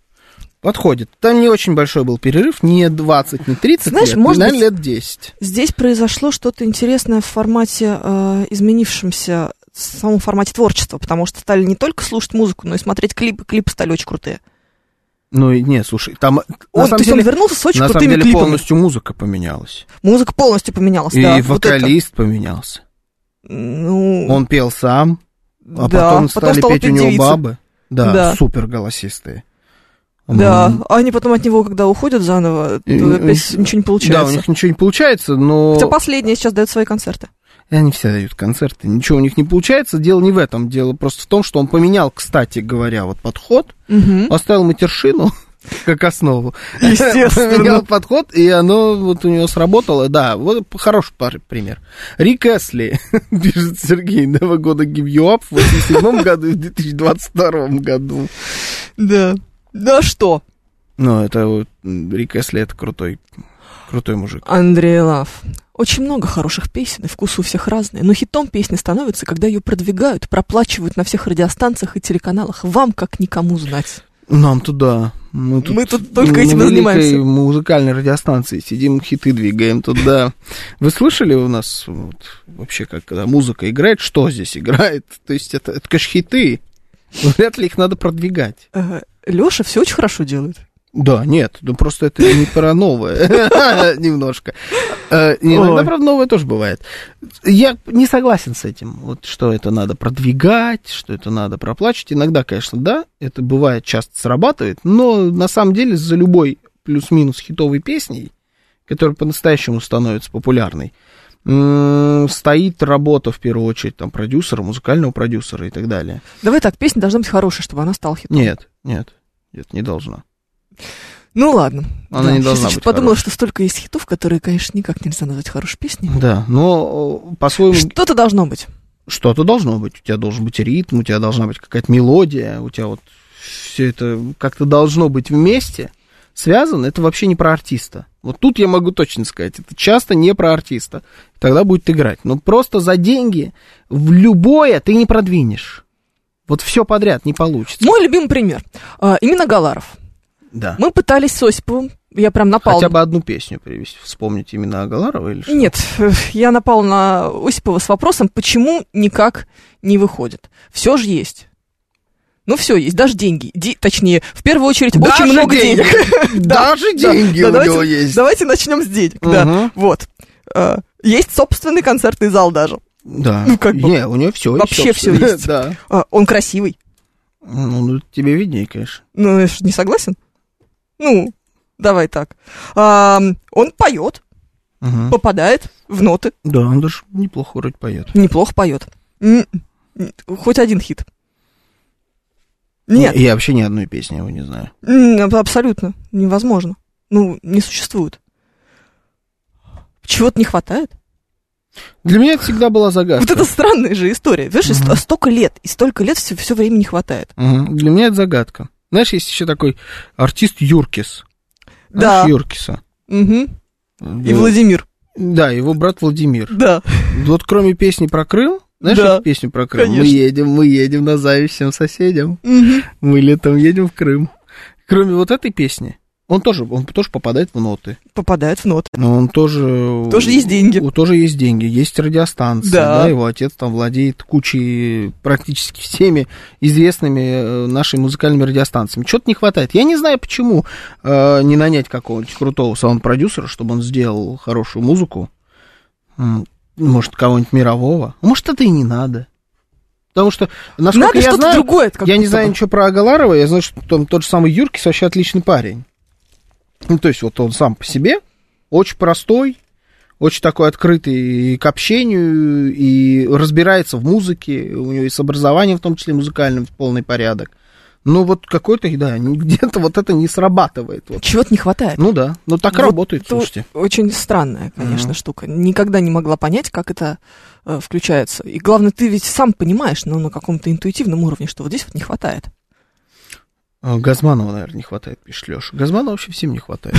Подходит. Там не очень большой был перерыв, не 20, не 30 Знаешь, лет, может наверное, быть, лет 10. Здесь произошло что-то интересное в формате, э, изменившемся в самом формате творчества, потому что стали не только слушать музыку, но и смотреть клипы. Клипы стали очень крутые. Ну, и нет, слушай, там... на Он, то самом он деле, вернулся с очень на самом крутыми деле клипами. полностью музыка поменялась. Музыка полностью поменялась, и да. вот это. вокалист поменялся. Ну, Он пел сам, а да, потом стали стала петь у него девица. бабы. Да, Да. супер голосистые. Да, а они потом от него, когда уходят заново, то И- опять и- ничего не Да, получается. у них ничего не получается, но... Хотя последние сейчас дают свои концерты. И они все дают концерты, ничего у них не получается. Дело не в этом, дело просто в том, что он поменял, кстати говоря, вот подход, Мгм. оставил матершину как основу. Естественно. Поменял подход, и оно вот у него сработало. Да, вот хороший пар- пример. Рик Эсли, пишет Сергей, два года give you up в 87 году и в 2022 году. Да. Да что? Ну, это вот, Рик Эсли, это крутой, крутой мужик. Андрей Лав. Очень много хороших песен, и вкус у всех разный. Но хитом песня становится, когда ее продвигают, проплачивают на всех радиостанциях и телеканалах. Вам, как никому, знать. Нам туда. Мы тут, Мы тут только этим занимаемся. музыкальной радиостанции сидим, хиты двигаем туда. Вы слышали у нас вот, вообще, как когда музыка играет, что здесь играет? То есть это, это конечно, хиты. Вряд ли их надо продвигать. Леша все очень хорошо делает. Да, нет, ну просто это не про новое. Немножко. Э, Иногда, Ой. правда, новое тоже бывает. Я не согласен с этим, вот что это надо продвигать, что это надо проплачивать. Иногда, конечно, да, это бывает, часто срабатывает, но на самом деле за любой плюс-минус хитовой песней, которая по-настоящему становится популярной, стоит работа, в первую очередь, там, продюсера, музыкального продюсера и так далее. Давай так, песня должна быть хорошая, чтобы она стала хитом. Нет, нет, нет, не должна. Ну ладно. Она не должна быть подумала, хорошей. что столько есть хитов, которые, конечно, никак нельзя назвать хорошей песней. Да, но по-своему Что-то должно быть. что-то должно быть. У тебя должен быть ритм, у тебя должна быть какая-то мелодия, у тебя вот все это как-то должно быть вместе связано. Это вообще не про артиста. Вот тут я могу точно сказать, это часто не про артиста. Тогда будет играть. Но просто за деньги в любое ты не продвинешь. Вот все подряд не получится. Мой любимый пример. А, именно Галаров. Да. Мы пытались с Осиповым, я прям напал... Хотя бы одну песню привести, вспомнить именно Агаларова или что? Нет, я напал на Осипова с вопросом, почему никак не выходит. Все же есть. Ну, все есть, даже деньги. Ди- точнее, в первую очередь, Даже очень много денег. Да, Даже да, деньги у него есть. Давайте начнем с денег. Да, вот. Э, Есть собственный концертный зал даже. Да. Ну, как бы- Не, у него все Вообще всё есть. Да. А, Он красивый. Ну, ну, тебе виднее, конечно. Ну, я ж не согласен? Ну, давай так. А, Он поет, попадает в ноты, Да, он даже неплохо вроде поет. неплохо поет. Хоть один хит. Нет, Я вообще ни одной песни его не знаю. абсолютно невозможно. Ну, не существует. Чего-то не хватает. Для меня это всегда была загадка. Вот это странная же история. Знаешь, Мгм. столько лет, и столько лет все, все время не хватает. Мгм. Для меня это загадка. Знаешь, есть еще такой артист Юркис. Да. Знаешь Юркиса? Мгм. И Э, Владимир. Да, его брат Владимир. Да. Вот кроме песни про Крым, знаешь, Да, песню про Крым? Мы конечно. едем, мы едем на зависть всем соседям. Мгм. Мы летом едем в Крым. Кроме вот этой песни, он тоже, он тоже попадает в ноты. Попадает в ноты. Но он тоже... Тоже есть деньги. У тоже есть деньги, есть радиостанция, Да. да. его отец там владеет кучей, практически всеми известными э, нашими музыкальными радиостанциями. Чего-то не хватает. Я не знаю, почему э, не нанять какого-нибудь крутого саунд-продюсера, чтобы он сделал хорошую музыку. Может, кого-нибудь мирового. Может, это и не надо. Потому что, насколько Надо я что-то знаю, другое. я не знаю ничего про Агаларова, я знаю, что там тот же самый Юркис вообще отличный парень. Ну, то есть вот он сам по себе очень простой, очень такой открытый к общению и разбирается в музыке, у него и с образованием, в том числе музыкальным, полный порядок. Но вот какой-то, да, где-то вот это не срабатывает. Вот. Чего-то не хватает. Ну да, ну так Вот работает, слушайте. Очень странная, конечно, Мгм. штука. Никогда не могла понять, как это э, включается. И главное, ты ведь сам понимаешь, ну, на каком-то интуитивном уровне, что вот здесь вот не хватает. А, Газманова, наверное, не хватает, пишет Леша. Газманова вообще всем не хватает.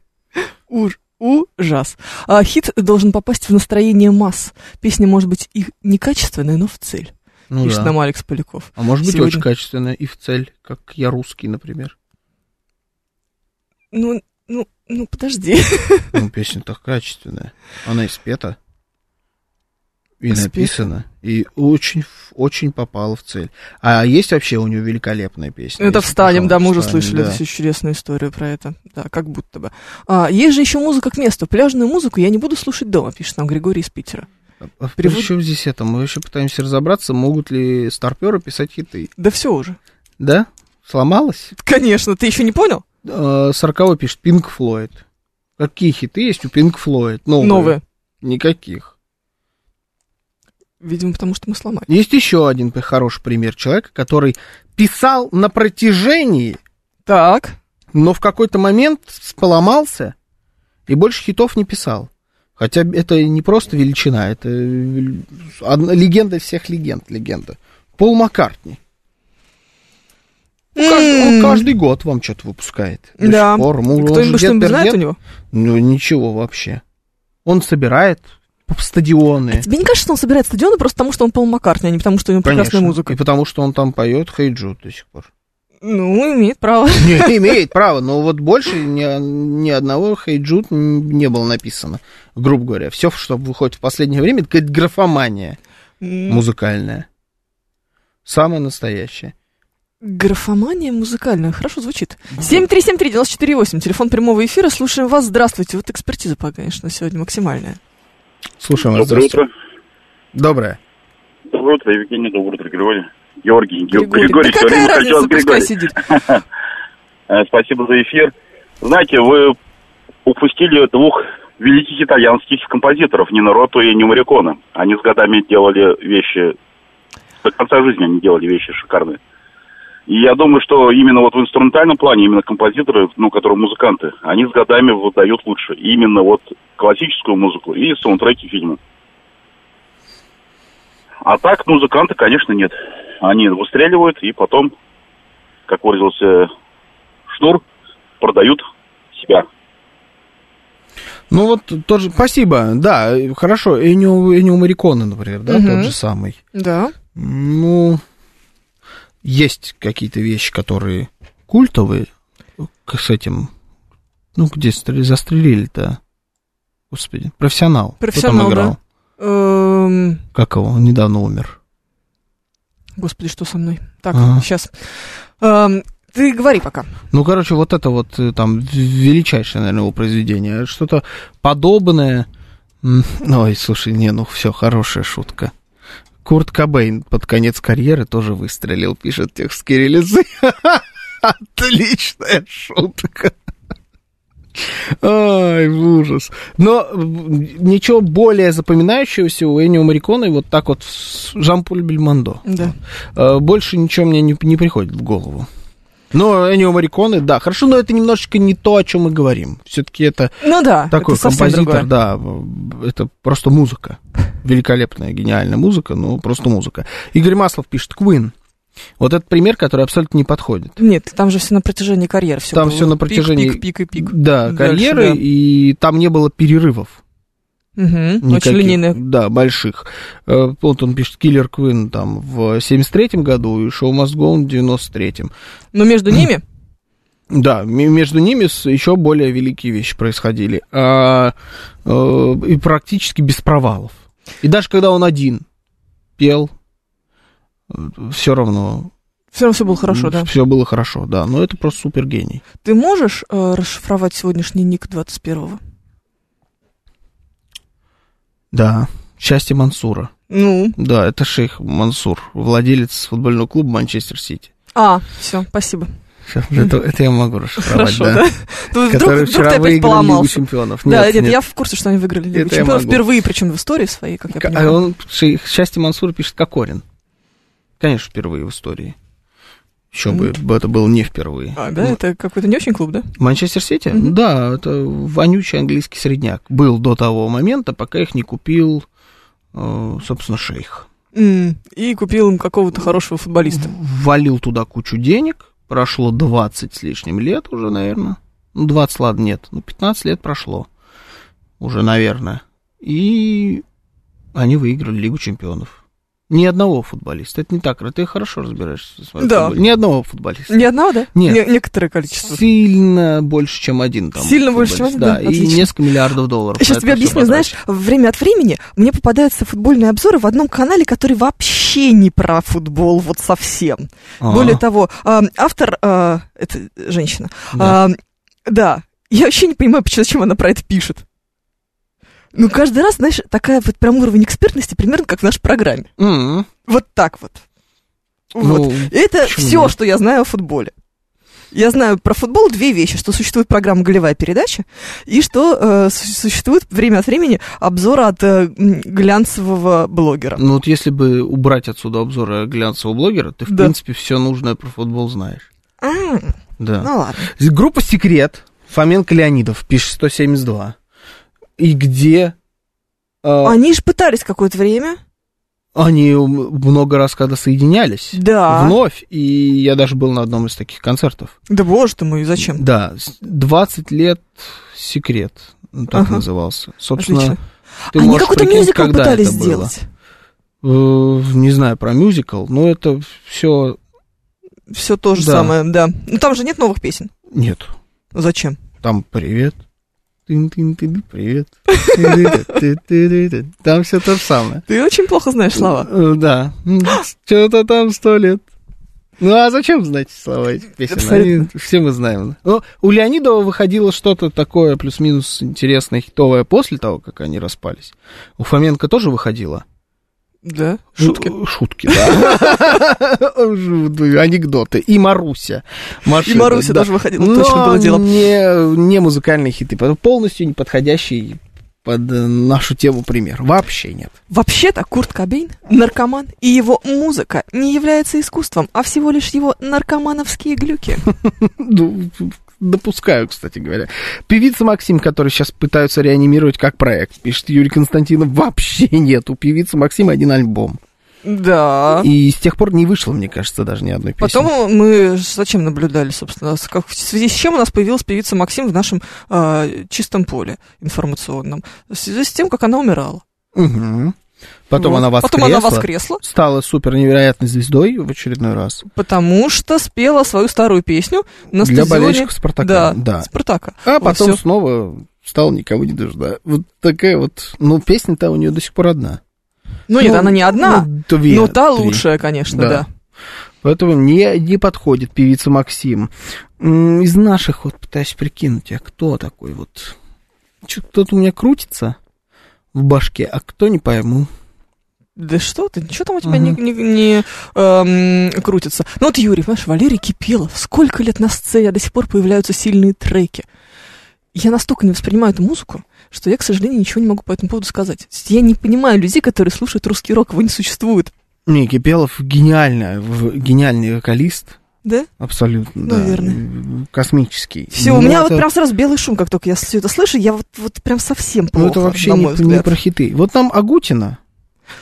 Уж, ужас. А, хит должен попасть в настроение масс. Песня может быть и некачественная, но в цель. Ну пишет да. нам Алекс Поляков. А может быть Сегодня- очень качественная и в цель, как я русский, например. Ну, ну, ну, подожди. Ну, песня-то качественная. Она и спета. И Спета. написана. И очень, очень попала в цель. А есть вообще у него великолепная песня. Это встанем, да, мы уже слышали «Встанем», эту чудесную историю про это. Да, как будто бы. А, есть же еще музыка к месту. Пляжную музыку я не буду слушать дома, пишет нам Григорий из Питера. да. А при Перевод- чем здесь это? Мы еще пытаемся разобраться, могут ли старперы писать хиты. Да все уже. Да? Сломалась? Конечно, ты еще не понял? Э, Сороковой пишет Пинк Флойд. Какие хиты есть у Пинк Флойд? Новые. Новые. Никаких. Видимо, потому что мы сломали. Есть еще один хороший пример человека, который писал на протяжении, Так. но в какой-то момент поломался и больше хитов не писал. Хотя это не просто величина, это э, легенда всех легенд, легенда. Пол Маккартни. Он каждый, он каждый год вам что-то выпускает. до Да. сих пор. Кто-нибудь что-нибудь знает у него? Ну, ничего вообще. Он собирает стадионы. Тебе не кажется, что он собирает стадионы просто потому, что он Пол Маккартни, а не потому, что у него прекрасная Конечно. музыка? И потому что он там поет Хейджу до сих пор. Ну, имеет право. Не, имеет право, но вот больше ни, ни одного Хейджут не было написано, грубо говоря. Все, что выходит в последнее время, это какая-то графомания музыкальная. Самая настоящая. Графомания музыкальная. Хорошо звучит. 7373948, телефон прямого эфира. Слушаем вас. Здравствуйте. Вот экспертиза, пока, конечно, сегодня максимальная. Слушаем вас. Доброе здравствуйте. утро. Доброе. Доброе утро, Евгений. Доброе утро, Григорий. Георгий. Ге- Григорий. Григорий. да какая время пускай Григорий. сидит. Э, Спасибо за эфир. Знаете, вы упустили двух великих итальянских композиторов, Нино Роту и Нино Морриконе. Они с годами делали вещи, до конца жизни они делали вещи шикарные. И я думаю, что именно вот в инструментальном плане, именно композиторы, ну, которые музыканты, они с годами выдают лучше. Именно вот классическую музыку и саундтреки фильма. А так музыканты, конечно, нет. Они выстреливают и потом, как выразился Шнур, продают себя. Ну вот тоже, спасибо, да, хорошо, Энио, Энио Мариконе, например, да, Мгм. тот же самый. Да. Ну, есть какие-то вещи, которые культовые, с этим, ну, где стр- застрелили-то, господи, профессионал. Кто Профессионал, там играл? Эм, Как его, он недавно умер. Господи, что со мной? Так, Ага. сейчас. Ты говори пока. Ну, короче, вот это вот э, там величайшее, наверное, его произведение. Что-то подобное. Ой, слушай, не, ну все, хорошая шутка. Курт Кобейн под конец карьеры тоже выстрелил, пишет текст с кириллицы. Отличная шутка. Ай, ужас. Но ничего более запоминающегося у Энио Мариконы вот так вот Жан-Поль Бельмондо. Да. Э, Больше ничего мне не, не приходит в голову. Но Энио Мариконе, да, хорошо, но это немножечко не то, о чем мы говорим. Все-таки это Ну да, такой это композитор, да, это просто музыка. Великолепная, гениальная музыка, но просто музыка. Игорь Маслов пишет Queen. Вот этот пример, который абсолютно не подходит. Нет, там же все на протяжении карьеры. Все Там все на протяжении... Пик, пик, пик и пик. Да, Дальше, карьеры, да. и там не было перерывов. Очень Никаких, линейная. Да, больших. Э, Вот он пишет Киллер Квин там в 73-м году и Шоу Must Go в 93-м. Но между ними Да, между ними еще более великие вещи происходили. А, э, и практически без провалов. И даже когда он один пел, все равно все равно все было хорошо, да. все было хорошо, да. Но это просто супер гений. Ты можешь э, расшифровать сегодняшний ник 21-го? Да. Счастье Мансура. Ну. Да, это шейх Мансур, владелец футбольного клуба Манчестер Сити. А, все, спасибо. Всё, Это, это я могу расшифровать, Хорошо, да. да? Ну, Вдруг, Который вдруг вчера ты опять выиграл Лигу поломался. чемпионов. да, Нет, нет, нет. я в курсе, что они выиграли Лигу Это чемпионов впервые, причем в истории своей, как я К- понимаю. А он, счастье Мансура пишет Кокорин. Конечно, впервые в истории. Еще бы, это было не впервые. А, да, это какой-то не очень клуб, да? Манчестер Сити? Мгм. Да, это вонючий английский средняк. Был до того момента, пока их не купил, э, собственно, шейх. И купил им какого-то хорошего футболиста. Валил туда кучу денег. Прошло 20 с лишним лет уже, наверное. Ну, 20, ладно, нет. Ну, 15 лет прошло. Уже, наверное. И они выиграли Лигу чемпионов. Ни одного футболиста. Это не так, ты хорошо разбираешься своем Да. футболе. Ни одного футболиста. Ни одного, да? Нет. Не- некоторое количество. Сильно больше, чем один там. Сильно больше, чем один, Да, да? и Отлично. несколько миллиардов долларов. Сейчас тебе объясню, знаешь, время от времени мне попадаются футбольные обзоры в одном канале, который вообще не про футбол, вот совсем. А. Более того, а, автор, а, это женщина, Да. а, да, я вообще не понимаю, почему- зачем она про это пишет. Ну, каждый раз, знаешь, такая вот прям уровень экспертности, примерно как в нашей программе. М, Вот так вот. ну, Вот. Это почему все, нет? что я знаю о футболе. Я знаю про футбол две вещи, что существует программа «Голевая передача» и что э, су- существует время от времени обзор от э, глянцевого блогера. Ну вот если бы убрать отсюда обзоры глянцевого блогера, ты в Да. принципе все нужное про футбол знаешь. А, Да. ну ладно. Группа «Секрет», Фоменко Леонидов, пишет 172. И где э, Они же пытались какое-то время. они много раз когда соединялись. Да. Вновь, и я даже был на одном из таких концертов. Да боже ты мой, зачем? Да, с- 20 лет секрет, ну, так Ага. назывался. Собственно, Отлично. ты Они какой-то мюзикл пытались это было. сделать. Э, Не знаю про мюзикл, но это все Все то же Да. самое, да. Ну там же нет новых песен. нет. Зачем? Там привет. Привет. Там все то же самое. Ты очень плохо знаешь слова. Э, Да. Что-то там сто лет. Ну а зачем знать слова этих песен? Они- все мы знаем. Ну, у Леонидова выходило что-то такое плюс-минус интересное, хитовое после того, как они распались. У Фоменко тоже выходило. Да, шутки. Шутки, да. Анекдоты. И Маруся. И Маруся да. даже выходила, Но точно было дело. Не, не музыкальные хиты, полностью не подходящий под э, нашу тему пример. Вообще нет. Вообще-то Курт Кобейн наркоман, и его музыка не является искусством, а всего лишь его наркомановские глюки. Допускаю, кстати говоря. Певица Максим, который сейчас пытаются реанимировать как проект, пишет Юрий Константинов, вообще нет. У певицы Максим один альбом. Да. И с тех пор не вышло, мне кажется, даже ни одной песни. Потом мы зачем наблюдали, собственно, как- в связи с чем у нас появилась певица Максим в нашем а, чистом поле информационном? В связи с тем, как она умирала. Мгм. Потом Вот. она воскресла. Потом она воскресла, Стала супер невероятной звездой в очередной раз. потому что спела свою старую песню на Для стадионе. болельщиков Спартака. Да, да. Спартака. А Вот потом всё. снова стал никого не дождать. Вот такая вот, ну, песня-то у нее до сих пор одна. Ну нет, Ну, она не одна, ну, две, но та три. лучшая, конечно, Да. да. Поэтому не, не подходит певица Максим. Из наших вот пытаюсь прикинуть, а кто такой вот? Чё, кто-то у меня крутится в башке, а кто не пойму. Да что ты, ничего там у тебя Мгм. не, не- не, эм, крутится. Ну вот Юрий, понимаешь, Валерий Кипелов, сколько лет на сцене, а до сих пор появляются сильные треки. Я настолько не воспринимаю эту музыку, что я, к сожалению, ничего не могу по этому поводу сказать. Я не понимаю людей, которые слушают русский рок, его не существует. Не, Кипелов гениальный, гениальный вокалист. Да? Абсолютно, да. Наверное. Космический. Все, Ну, у меня это- вот прям сразу белый шум, как только я все это слышу, я вот, вот прям совсем плохо, Ну, это вообще не, не про хиты. Вот нам Агутина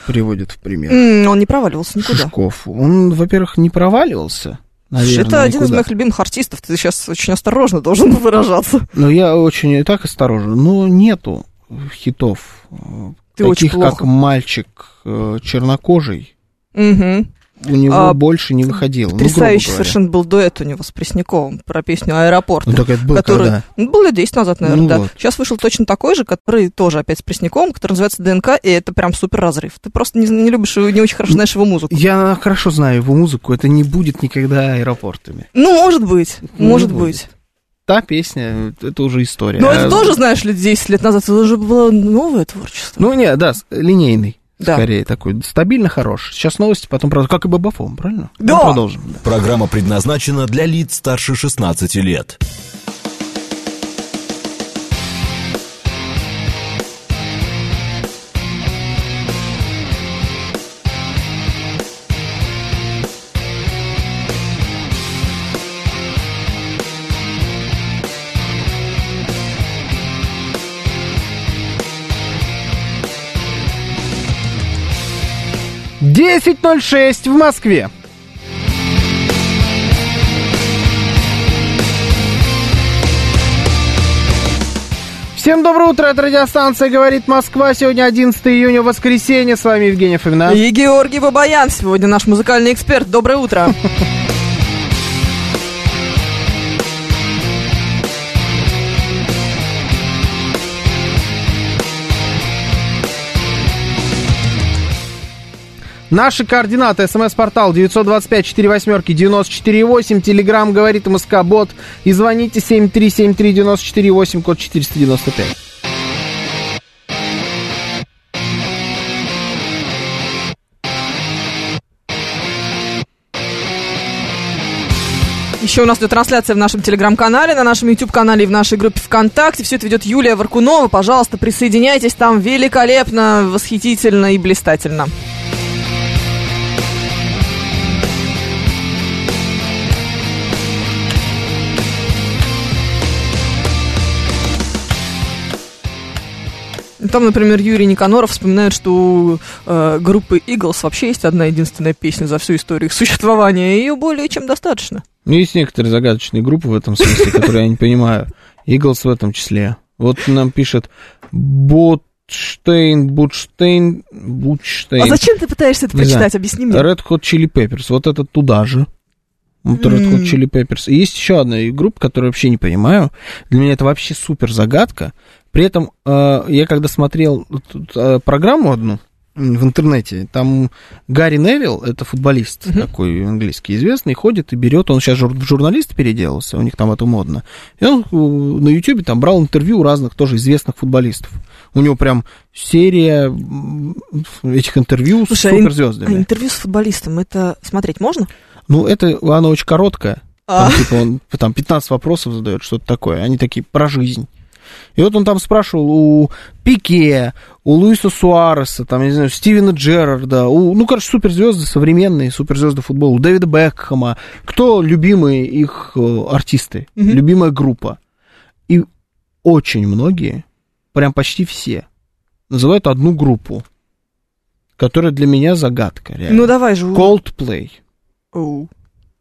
приводит в пример. Он не проваливался никуда. Шишков. Он, во-первых, не проваливался. Наверное, это один из никуда. моих любимых артистов. Ты сейчас очень осторожно должен выражаться. Но я очень и так осторожен. Но нету хитов. Ты таких, как мальчик э, чернокожий. Угу. У него А, больше не выходил. ну, Потрясающий говоря. совершенно был дуэт у него с Пресняковым про песню «Аэропорт». Ну, так это было который, когда? ну, был лет 10 назад, наверное, Ну да. вот. Сейчас вышел точно такой же, который тоже опять с Пресняковым, который называется ДНК, и это прям супер разрыв. Ты просто не, не любишь, не очень хорошо знаешь его музыку. Я хорошо знаю его музыку. Это не будет никогда аэропортами. Ну, может быть, Не может будет. быть. Та песня, это уже история. Но А, это тоже, знаешь, лет 10 лет назад, это уже было новое творчество. Ну, не, да, линейный. Да. Скорее такой, стабильно хорош. Сейчас новости, потом, правда, как и Бабафон, правильно? Да. Ну, продолжим. да. Программа предназначена для лиц старше 16 лет. Десять ноль шесть в Москве. Всем доброе утро, это радиостанция «Говорит Москва». Сегодня 11 июня, воскресенье. С вами Евгений Фомина. И Георгий Бабаян сегодня наш музыкальный эксперт. Доброе утро. Наши координаты. СМС-портал 925-48-94-8. Телеграмм говорит МСК Бот. И звоните 7373-94-8, код 495. Еще у нас идет трансляция в нашем телеграм-канале, на нашем YouTube-канале и в нашей группе ВКонтакте. Все это ведет Юлия Варкунова. Пожалуйста, присоединяйтесь. Там великолепно, восхитительно и блистательно. Там, например, Юрий Никаноров вспоминает, что у э, группы Eagles вообще есть одна единственная песня за всю историю их существования, и ее более чем достаточно. Ну, есть некоторые загадочные группы в этом смысле, которые я не понимаю. Eagles в этом числе. Вот нам пишет Ботштейн, Бутштейн, Бутштейн. А зачем ты пытаешься это прочитать? Объясни мне. Red Hot Chili Peppers. Вот это туда же. Вот Red Hot Chili Peppers. И есть еще одна группа, которую вообще не понимаю. Для меня это вообще супер загадка. При этом э, я когда смотрел э, программу одну в интернете, там Гарри Невилл, это футболист такой английский известный, ходит и берет, он сейчас в журналист переделался, у них там это модно. И он э, на Ютубе там брал интервью у разных тоже известных футболистов. У него прям серия этих интервью с Слушай, а суперзвездами. а интервью с футболистом, это смотреть можно? Ну, это оно очень короткое. А. Там, типа, он там 15 вопросов задает, что-то такое. Они такие про жизнь. И вот он там спрашивал у Пике, у Луиса Суареса, там, я не знаю, Стивена Джерарда, у, ну, короче, суперзвезды современные, суперзвезды футбола, у Дэвида Бекхэма, кто любимые их э, артисты, Мгм. любимая группа. И очень многие, прям почти все, называют одну группу, которая для меня загадка, реально. Ну давай же. Coldplay. Оу.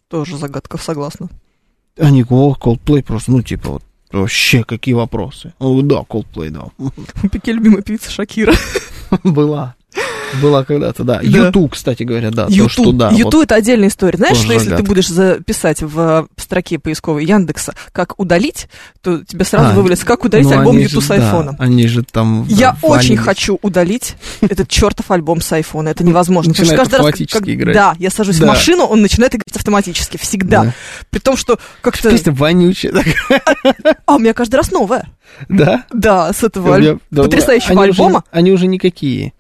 Тоже загадка, согласна. Они Col- Coldplay просто, ну, типа, вот, вообще, какие вопросы? О, да, Coldplay, да. Пике любимая певица Шакира. Была. Была когда-то, да. Да. Юту, кстати говоря, да. То, что, Ютуб. да, Ютуб вот. это отдельная история. Знаешь, что если ты будешь записать в э, строке поисковой Яндекса, как удалить, то тебе сразу А, вывалится, как удалить ну, альбом же, с да, айфоном. они же там Я валились. очень хочу удалить этот чертов альбом с айфона. Это невозможно. Начинает каждый раз, автоматически как- играть. Да, я сажусь Да. в машину, он начинает играть автоматически. Всегда. Да. При том, что как-то... Песня вонючая такая, А, у меня каждый раз новая. да? Да, с этого Я- аль- да, потрясающего они уже- альбома. они уже никакие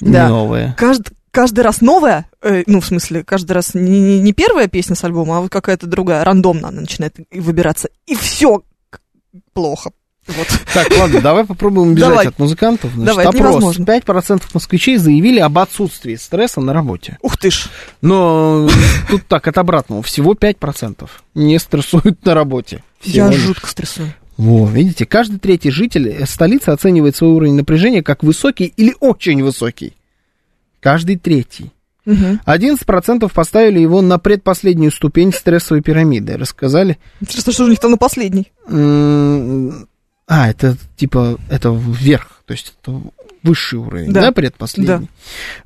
Да. не новые. Кажд- каждый раз новая, э, ну, в смысле, каждый раз не, не- не первая песня с альбома, а вот какая-то другая, рандомно она начинает выбираться. И все плохо. Вот. Так, ладно, давай попробуем убежать Давай. от музыкантов. Значит, Давай, опрос. невозможно. 5% москвичей заявили об отсутствии стресса на работе. Ух ты ж. Но тут так, от обратного. Всего 5% не стрессуют на работе. Я Всего лишь. жутко стрессую. Во, видите, каждый третий житель столицы оценивает свой уровень напряжения как высокий или очень высокий. Каждый третий. Мгм. 11% поставили его на предпоследнюю ступень стрессовой пирамиды. Рассказали. Интересно, что же у них там на последний? М, А, это типа, это вверх, то есть это высший уровень, Да. да, предпоследний.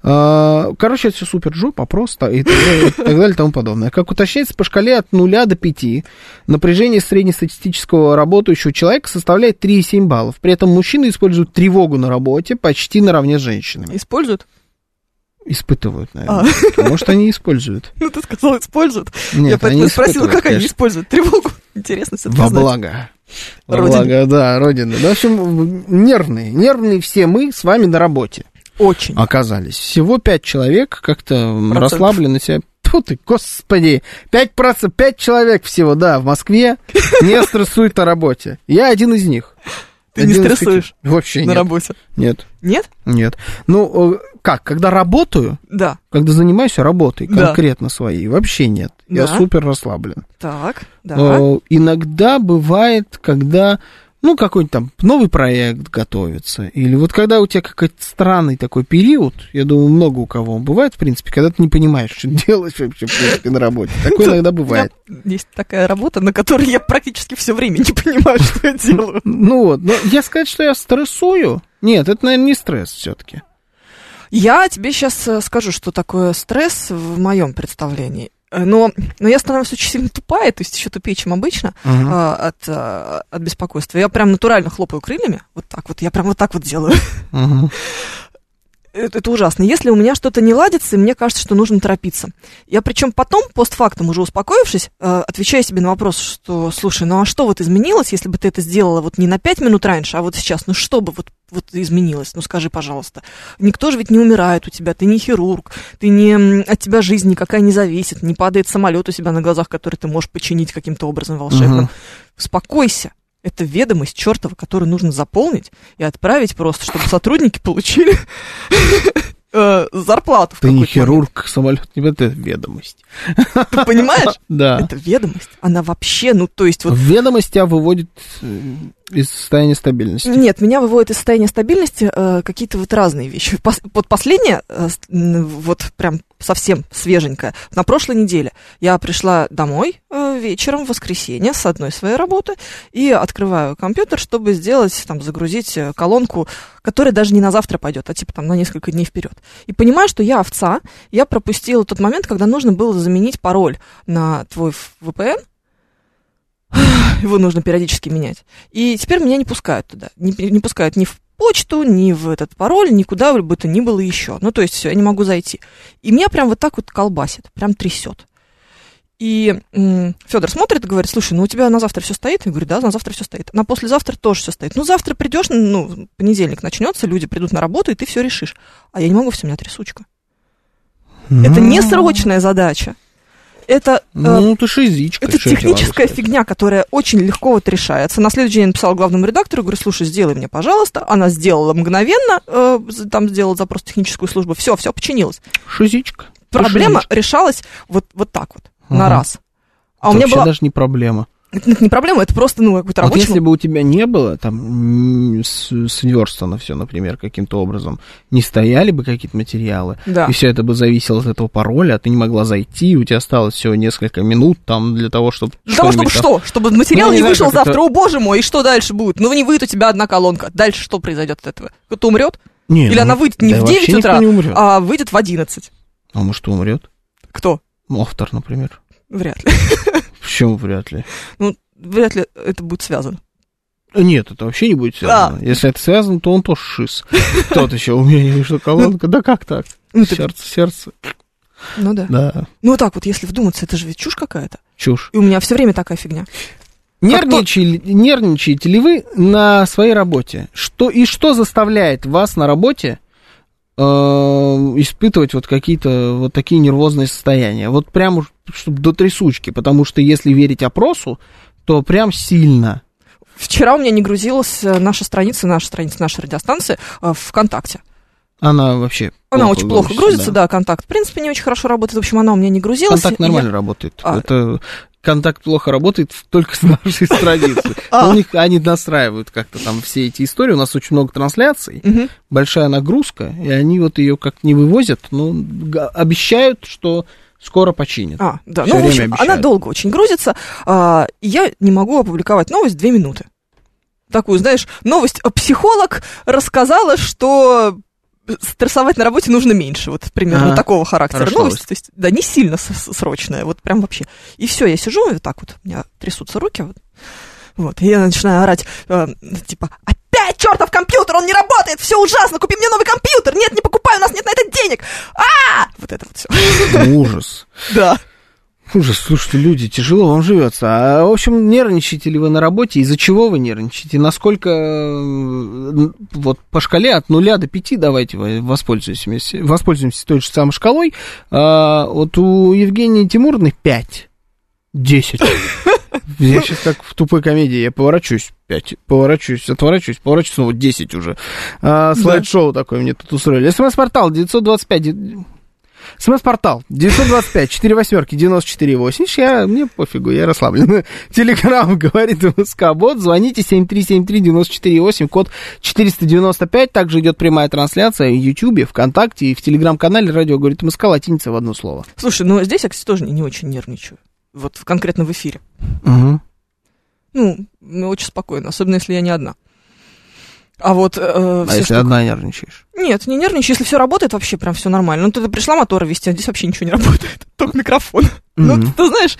А, Короче, это все супер жопа, просто и так далее, и так далее и тому подобное. Как уточняется, по шкале от 0 до 5 напряжение среднестатистического работающего человека составляет 3,7 баллов. При этом мужчины используют тревогу на работе почти наравне с женщинами. Используют? Испытывают, наверное. Может, они используют. Ну, ты сказал, используют. Нет, Я поэтому они спросила, испытывают, как они конечно. используют тревогу. Интересно все Во благо. Во Родины. благо, да, Родины. Ну, в общем, нервные. Нервные все мы с вами на работе Очень. оказались. Всего пять человек как-то расслабленно себя... Тьфу ты, господи, пять процентов, пять человек всего, да, в Москве не стрессуют на работе. Я один из них. Ты не Один из стрессуешь. Вообще на нет. работе. Нет, Нет? нет. Ну, э, как, когда работаю, Да. когда занимаюсь работой Да. конкретно своей, вообще нет. Я Да. супер расслаблен. Так, да. Э, Иногда бывает, когда ну, какой-нибудь там новый проект готовится, или вот когда у тебя какой-то странный такой период, я думаю, много у кого он бывает, в принципе, когда ты не понимаешь, что делать вообще, в принципе, на работе. Такое иногда бывает. Есть такая работа, на которой я практически все время не понимаю, что я делаю. Ну вот, но я сказать, что я стрессую, нет, это, наверное, не стресс все-таки. Я тебе сейчас скажу, что такое стресс в моем представлении. Э, Но, но я становлюсь очень сильно тупая, то есть еще тупее, чем обычно, Мгм. а, от, а, от беспокойства. Я прям натурально хлопаю крыльями, вот так вот, я прям вот так вот делаю. Мгм. Это, это ужасно. Если у меня что-то не ладится, и мне кажется, что нужно торопиться. Я причем потом, постфактум, уже успокоившись, э, отвечаю себе на вопрос, что, слушай, ну а что вот изменилось, если бы ты это сделала вот не на пять минут раньше, а вот сейчас? Ну что бы вот, вот изменилось? Ну скажи, пожалуйста. Никто же ведь не умирает у тебя, ты не хирург, ты не, от тебя жизнь никакая не зависит, не падает самолет у себя на глазах, который ты можешь починить каким-то образом волшебным. Мгм. Успокойся. Это ведомость чертова, которую нужно заполнить и отправить просто, чтобы сотрудники получили э, зарплату. Ты не хирург, самолет не это ведомость. Ты понимаешь? Да. Это ведомость. Она вообще, ну, то есть вот... Ведомость тебя выводит э, из состояния стабильности. Нет, меня выводит из состояния стабильности э, какие-то вот разные вещи. Пос- вот последнее, э, вот прям совсем свеженькое. На прошлой неделе я пришла домой э, вечером в воскресенье с одной своей работы и открываю компьютер, чтобы сделать, там, загрузить э, колонку, которая даже не на завтра пойдет, а типа там на несколько дней вперед. И понимаю, что я овца, я пропустила тот момент, когда нужно было заменить пароль на твой VPN, его нужно периодически менять. И теперь меня не пускают туда. Не, не пускают ни в почту, ни в этот пароль, никуда бы то ни было еще. Ну, то есть все, я не могу зайти. И меня прям вот так вот колбасит, прям трясет. И Федор смотрит и говорит, слушай, ну у тебя на завтра все стоит? Я говорю, да, на завтра все стоит. На послезавтра тоже все стоит. Ну, завтра придешь, ну, понедельник начнется, люди придут на работу, и ты все решишь. А я не могу, все, у меня трясучка. Это не срочная задача. Это э, Ну, ты шизичка. это техническая фигня, которая очень легко вот решается. На следующий день я написала главному редактору, говорю, слушай, сделай мне, пожалуйста. Она сделала мгновенно, э, там сделала запрос в техническую службу. Все, все починилось. Шизичка. Проблема шизичка. решалась вот, вот так вот, на Ага. раз. А у Это меня вообще была... даже не проблема. Это, это не проблема, это просто, ну, какой-то Вот рабочий... если бы у тебя не было там сверстано все, например, каким-то образом, не стояли бы какие-то материалы, Да. и все это бы зависело от этого пароля, а ты не могла зайти, у тебя осталось всего несколько минут там для того, чтобы Для того, чтобы там- что? Чтобы материал Ну, не не знаю, вышел как это- завтра, о боже мой, и что дальше будет? Ну, не выйдет у тебя одна колонка. Дальше что произойдет от этого? Кто-то умрет? Не, Или ну, она выйдет не да в вообще 9 никто утра, а выйдет в 11? А может, умрет? Кто? Автор, например. Вряд ли. Почему вряд ли? Ну, вряд ли это будет связано. Нет, это вообще не будет связано. Если это связано, то он тоже шиз. Тот еще, у меня не вышла колонка. Да как так? Ну, ты- Сердце, сердце. Ну да. Да, Ну так вот, если вдуматься, это же ведь чушь какая-то. чушь. И у меня все время такая фигня. Нервничали- нервничаете ли вы на своей работе? Что, и что заставляет вас на работе э, испытывать вот какие-то вот такие нервозные состояния? Вот прям чтобы до трясучки, потому что если верить опросу, то прям сильно. Вчера у меня не грузилась э, наша страница, наша страница нашей радиостанции э, ВКонтакте. Она вообще Она очень плохо грузится, да. контакт. В принципе, не очень хорошо работает. В общем, она у меня не грузилась. Контакт и я- нормально работает. А. Это контакт плохо работает только с нашей страницы. А. У них они настраивают как-то там все эти истории. У нас очень много трансляций, большая нагрузка, и они вот ее как не вывозят, но г- обещают, что скоро починят. А, да. Всё ну, в общем, обещают. она долго очень грузится. а, я не могу опубликовать новость две минуты. Такую, знаешь, новость. а, Психолог рассказала, что стрессовать на работе нужно меньше. Вот примерно А, такого характера хорошо. новость. То есть, да, не сильно срочная. Вот прям вообще. И все, я сижу, и вот так вот, у меня трясутся руки. Вот, вот и я начинаю орать, э, типа, опять чертов компьютер, он не работает, все ужасно, купи мне новый компьютер, нет, не покупай, у нас нет на это денег. А! Вот это вот все. Ужас. Да. Ужас, слушайте, люди, тяжело вам живется. А, в общем, нервничаете ли вы на работе? Из-за чего вы нервничаете? Насколько, э, вот по шкале от нуля до пяти, давайте воспользуемся, воспользуемся той же самой шкалой. А, вот у Евгении Тимуровны 5. 10. Я сейчас как в тупой комедии, я поворачиваюсь 5, поворачиваюсь, отворачиваюсь, поворачиваюсь, снова 10 уже. А, слайд-шоу такое мне тут устроили. СМС-портал 925 СМС-портал 925 4 восьмерки 94 8. Я, мне пофигу, я расслаблен. Телеграмм говорит МСК-бот. Звоните 7373-94-8, код 495. Также идет прямая трансляция в Ютьюбе, ВКонтакте и в Телеграм-канале радио говорит МСК латиница в одно слово. Слушай, ну здесь я, кстати, тоже не, не очень нервничаю. Вот конкретно в эфире. Угу. Ну, очень спокойно, особенно если я не одна. А вот... Э, А если штуки- одна нервничаешь? Нет, не нервничай, если все работает, вообще прям все нормально. Ну, ты пришла мотор вести, а здесь вообще ничего не работает, только микрофон. Ну, Мгм. ты знаешь,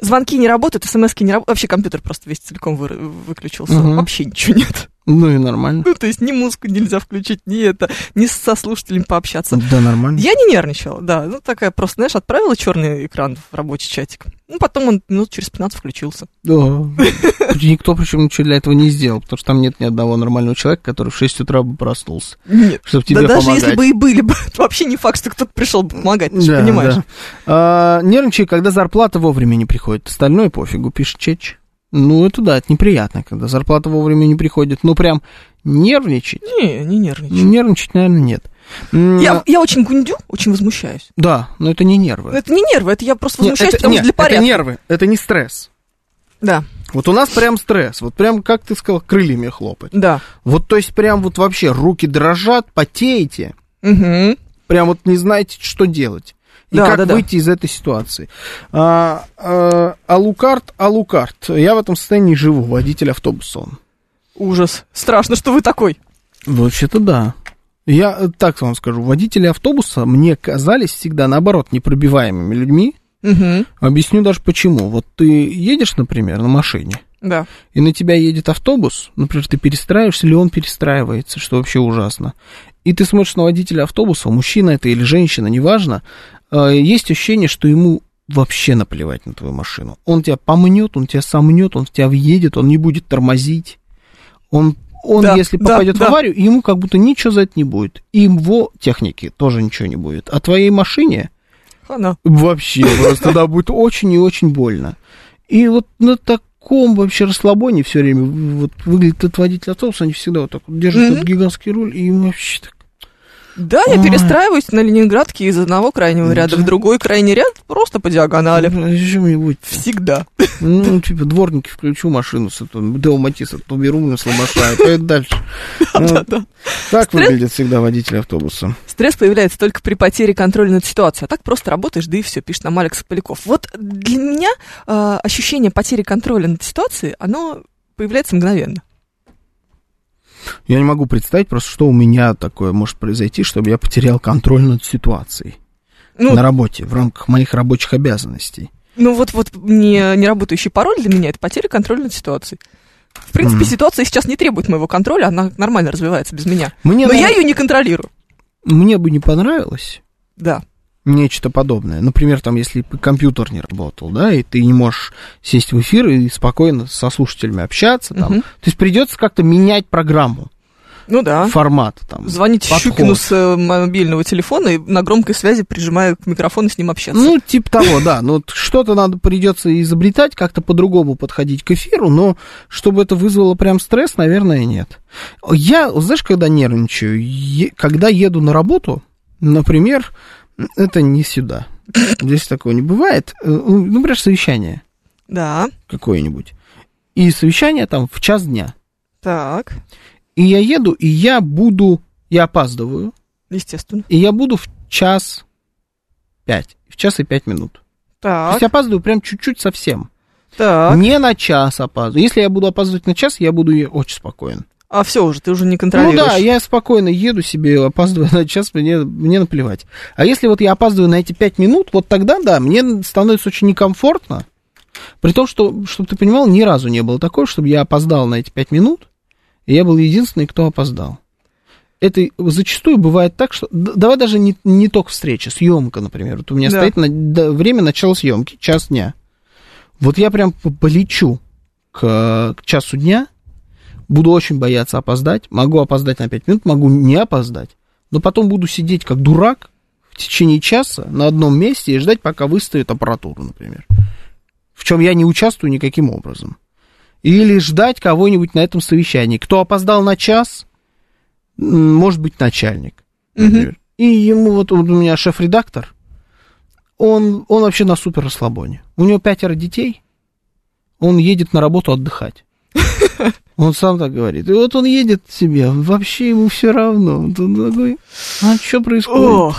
звонки не работают, смс-ки не работают, вообще компьютер просто весь целиком вы- выключился, Мгм. вообще ничего нет. Ну и нормально. Ну, то есть ни музыку нельзя включить, ни это, ни со слушателями пообщаться. Да, нормально. Я не нервничала, да. Ну, такая просто, знаешь, отправила черный экран в рабочий чатик. Ну, потом он минут через 15 включился. Да. Никто причем ничего для этого не сделал, потому что там нет ни одного нормального человека, который в 6 утра бы проснулся, Нет. чтобы тебе да даже помогать. если бы и были бы, вообще не факт, что кто-то пришел бы помогать, ты же Да, понимаешь. да. А, нервничай, когда зарплата вовремя не приходит. Остальное пофигу, пишет Чеч. Ну, это да, это неприятно, когда зарплата вовремя не приходит. Ну, прям нервничать. Не, не нервничаю. Нервничать, наверное, нет. Я, я очень гундю, очень возмущаюсь. Да, но это не нервы. Это не нервы, это я просто Нет, возмущаюсь, это, потому нет, что для порядка. это нервы, это не стресс. Да, Вот у нас прям стресс, вот прям, как ты сказал, крыльями хлопать. да. Вот, то есть, прям вот вообще руки дрожат, потеете, Мгм. прям вот не знаете, что делать. И Да, как да, да. выйти из этой ситуации. А, а, Алукарт, Алукарт. Я в этом состоянии живу, водитель автобуса он. Ужас. Страшно, что вы такой. Вообще-то да. Я э, так вам скажу, водители автобуса мне казались всегда, наоборот, непробиваемыми людьми. Мгм. Объясню даже почему. Вот ты едешь, например, на машине, Да. и на тебя едет автобус, например, ты перестраиваешься, или он перестраивается, что вообще ужасно. И ты смотришь на водителя автобуса, мужчина это или женщина, неважно, есть ощущение, что ему вообще наплевать на твою машину. Он тебя помнет, он тебя сомнет, он в тебя въедет, он не будет тормозить. Он, он Да, если да, попадет да. в аварию, ему как будто ничего за это не будет. И его технике тоже ничего не будет. А твоей машине Хана. Вообще, просто да, будет очень и очень больно. И вот на таком вообще расслабоне все время вот выглядит этот водитель автобуса, они всегда вот так вот держат этот гигантский руль, и им вообще так... Да, я Ой. перестраиваюсь на Ленинградке из одного крайнего ряда в другой крайний ряд просто по диагонали. Что-нибудь. Всегда. Ну, типа, дворники включу машину с Део Матисса, то беру, на сломашаю, поеду дальше. Ну. Так выглядит всегда водитель автобуса. Стресс появляется только при потере контроля над ситуацией. А так просто работаешь, да и все, пишет нам Алекс Поляков. Вот для меня э, ощущение потери контроля над ситуацией, оно появляется мгновенно. Я не могу представить просто, что у меня такое может произойти, чтобы я потерял контроль над ситуацией Ну, на работе, в рамках моих рабочих обязанностей. ну вот, вот не, не работающий пароль для меня это потеря контроля над ситуацией. В принципе, Мгм. ситуация сейчас не требует моего контроля, она нормально развивается без меня. Мне, Но я наверное, ее не контролирую. мне бы не понравилось Да. Нечто подобное. Например, там, если компьютер не работал, да, и ты не можешь сесть в эфир и спокойно со слушателями общаться, там. Мгм. То есть придется как-то менять программу, Ну да. формат, там. Звонить подход. Щукину с э, мобильного телефона и на громкой связи прижимая к микрофону с ним общаться. Ну, типа того, да. Ну, что-то надо придется изобретать, как-то по-другому подходить к эфиру, но чтобы это вызвало прям стресс, наверное, нет. Я, знаешь, когда нервничаю, когда еду на работу, например, это не сюда. Здесь такого не бывает. Э, Ну, например, совещание Да. какое-нибудь. И совещание там в час дня. Так. И я еду, и я буду, я опаздываю, Естественно. и я буду в час пять, в час и пять минут. То Так. есть опаздываю прям чуть-чуть совсем. Так. Не на час опаздываю. Если я буду опаздывать на час, я буду очень спокоен. А все уже, ты уже не Ну контролируешь. да, я спокойно еду себе, опаздываю на час, мне, мне наплевать. А если вот я опаздываю на эти пять минут, вот тогда, да, мне становится очень некомфортно. При том, что, чтобы ты понимал, ни разу не было такого, чтобы я опоздал на эти пять минут, и я был единственный, кто опоздал. Это зачастую бывает так, что... Давай даже не, не только встреча, съемка, например. Вот у меня Да. стоит на- да, время начала съемки, час дня. Вот я прям полечу к, к часу дня, буду очень бояться опоздать, могу опоздать на 5 минут, могу не опоздать, но потом буду сидеть как дурак в течение часа на одном месте и ждать, пока выставят аппаратуру, например. В чем я не участвую никаким образом. Или ждать кого-нибудь на этом совещании. Кто опоздал на час, может быть начальник, например. И ему вот, вот у меня шеф-редактор, он, он вообще на супер расслабоне. У него пятеро детей, он едет на работу отдыхать. Он сам так говорит. И вот он едет себе, вообще ему все равно. Он такой, а что происходит? Ох,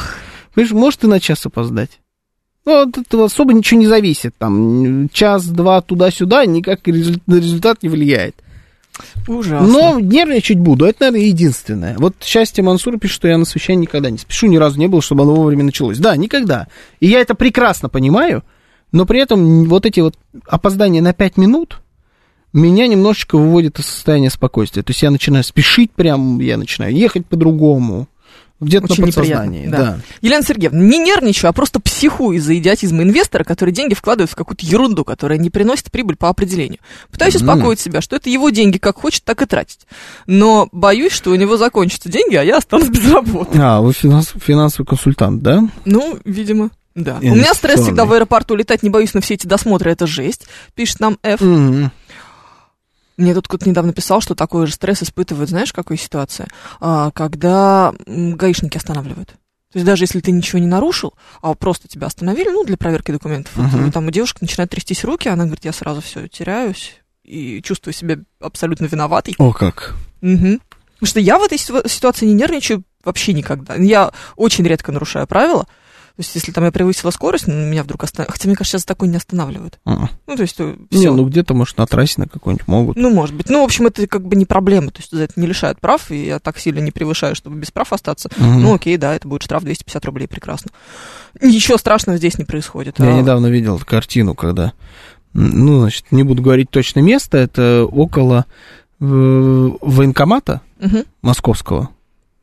Понимаешь, может и на час опоздать. Ну, от этого особо ничего не зависит. Там час-два туда-сюда никак на результат не влияет. ужасно. Но нервничать буду, это, наверное, единственное. Вот счастье Мансура пишет, что я на совещании никогда не спешу, ни разу не было, чтобы оно вовремя началось. Да, никогда. И я это прекрасно понимаю, но при этом вот эти вот опоздания на 5 минут меня немножечко выводят из состояния спокойствия. То есть я начинаю спешить прям, я начинаю ехать по-другому. Где-то Очень на подсознании. да. Да. Елена Сергеевна, не нервничаю, а просто психую из-за идиотизма инвестора, который деньги вкладывает в какую-то ерунду, которая не приносит прибыль по определению. Пытаюсь Мгм. успокоить себя, что это его деньги, как хочет, так и тратить. Но боюсь, что у него закончатся деньги, а я останусь без работы. А, вы финанс- финансовый консультант, да? Ну, видимо, да. У меня стресс всегда в аэропорту, летать не боюсь на все эти досмотры, это жесть, пишет нам Ф. Мгм. Мне тут кто-то недавно писал, что такой же стресс испытывает, знаешь, какая ситуация? А, когда гаишники останавливают. То есть даже если ты ничего не нарушил, а просто тебя остановили, ну, для проверки документов, вот, Мгм. и там у девушки начинает трястись руки, она говорит, я сразу все теряюсь и чувствую себя абсолютно виноватой. О, как. Мгм. Потому что я в этой ситу- ситуации не нервничаю вообще никогда. Я очень редко нарушаю правила. То есть, если там я превысила скорость, ну, меня вдруг останавливают. Хотя, мне кажется, сейчас такое не останавливают. А. Ну, то есть, все. Не, ну где-то, может, на трассе на какой-нибудь могут. Ну, может быть. Ну, в общем, это как бы не проблема. То есть за это не лишают прав, и я так сильно не превышаю, чтобы без прав остаться. Мгм. Ну, окей, да, это будет штраф 250 рублей, прекрасно. Ничего страшного здесь не происходит. Я А, недавно видел картину, когда, ну, значит, не буду говорить точно место, это около э, военкомата мгм. московского.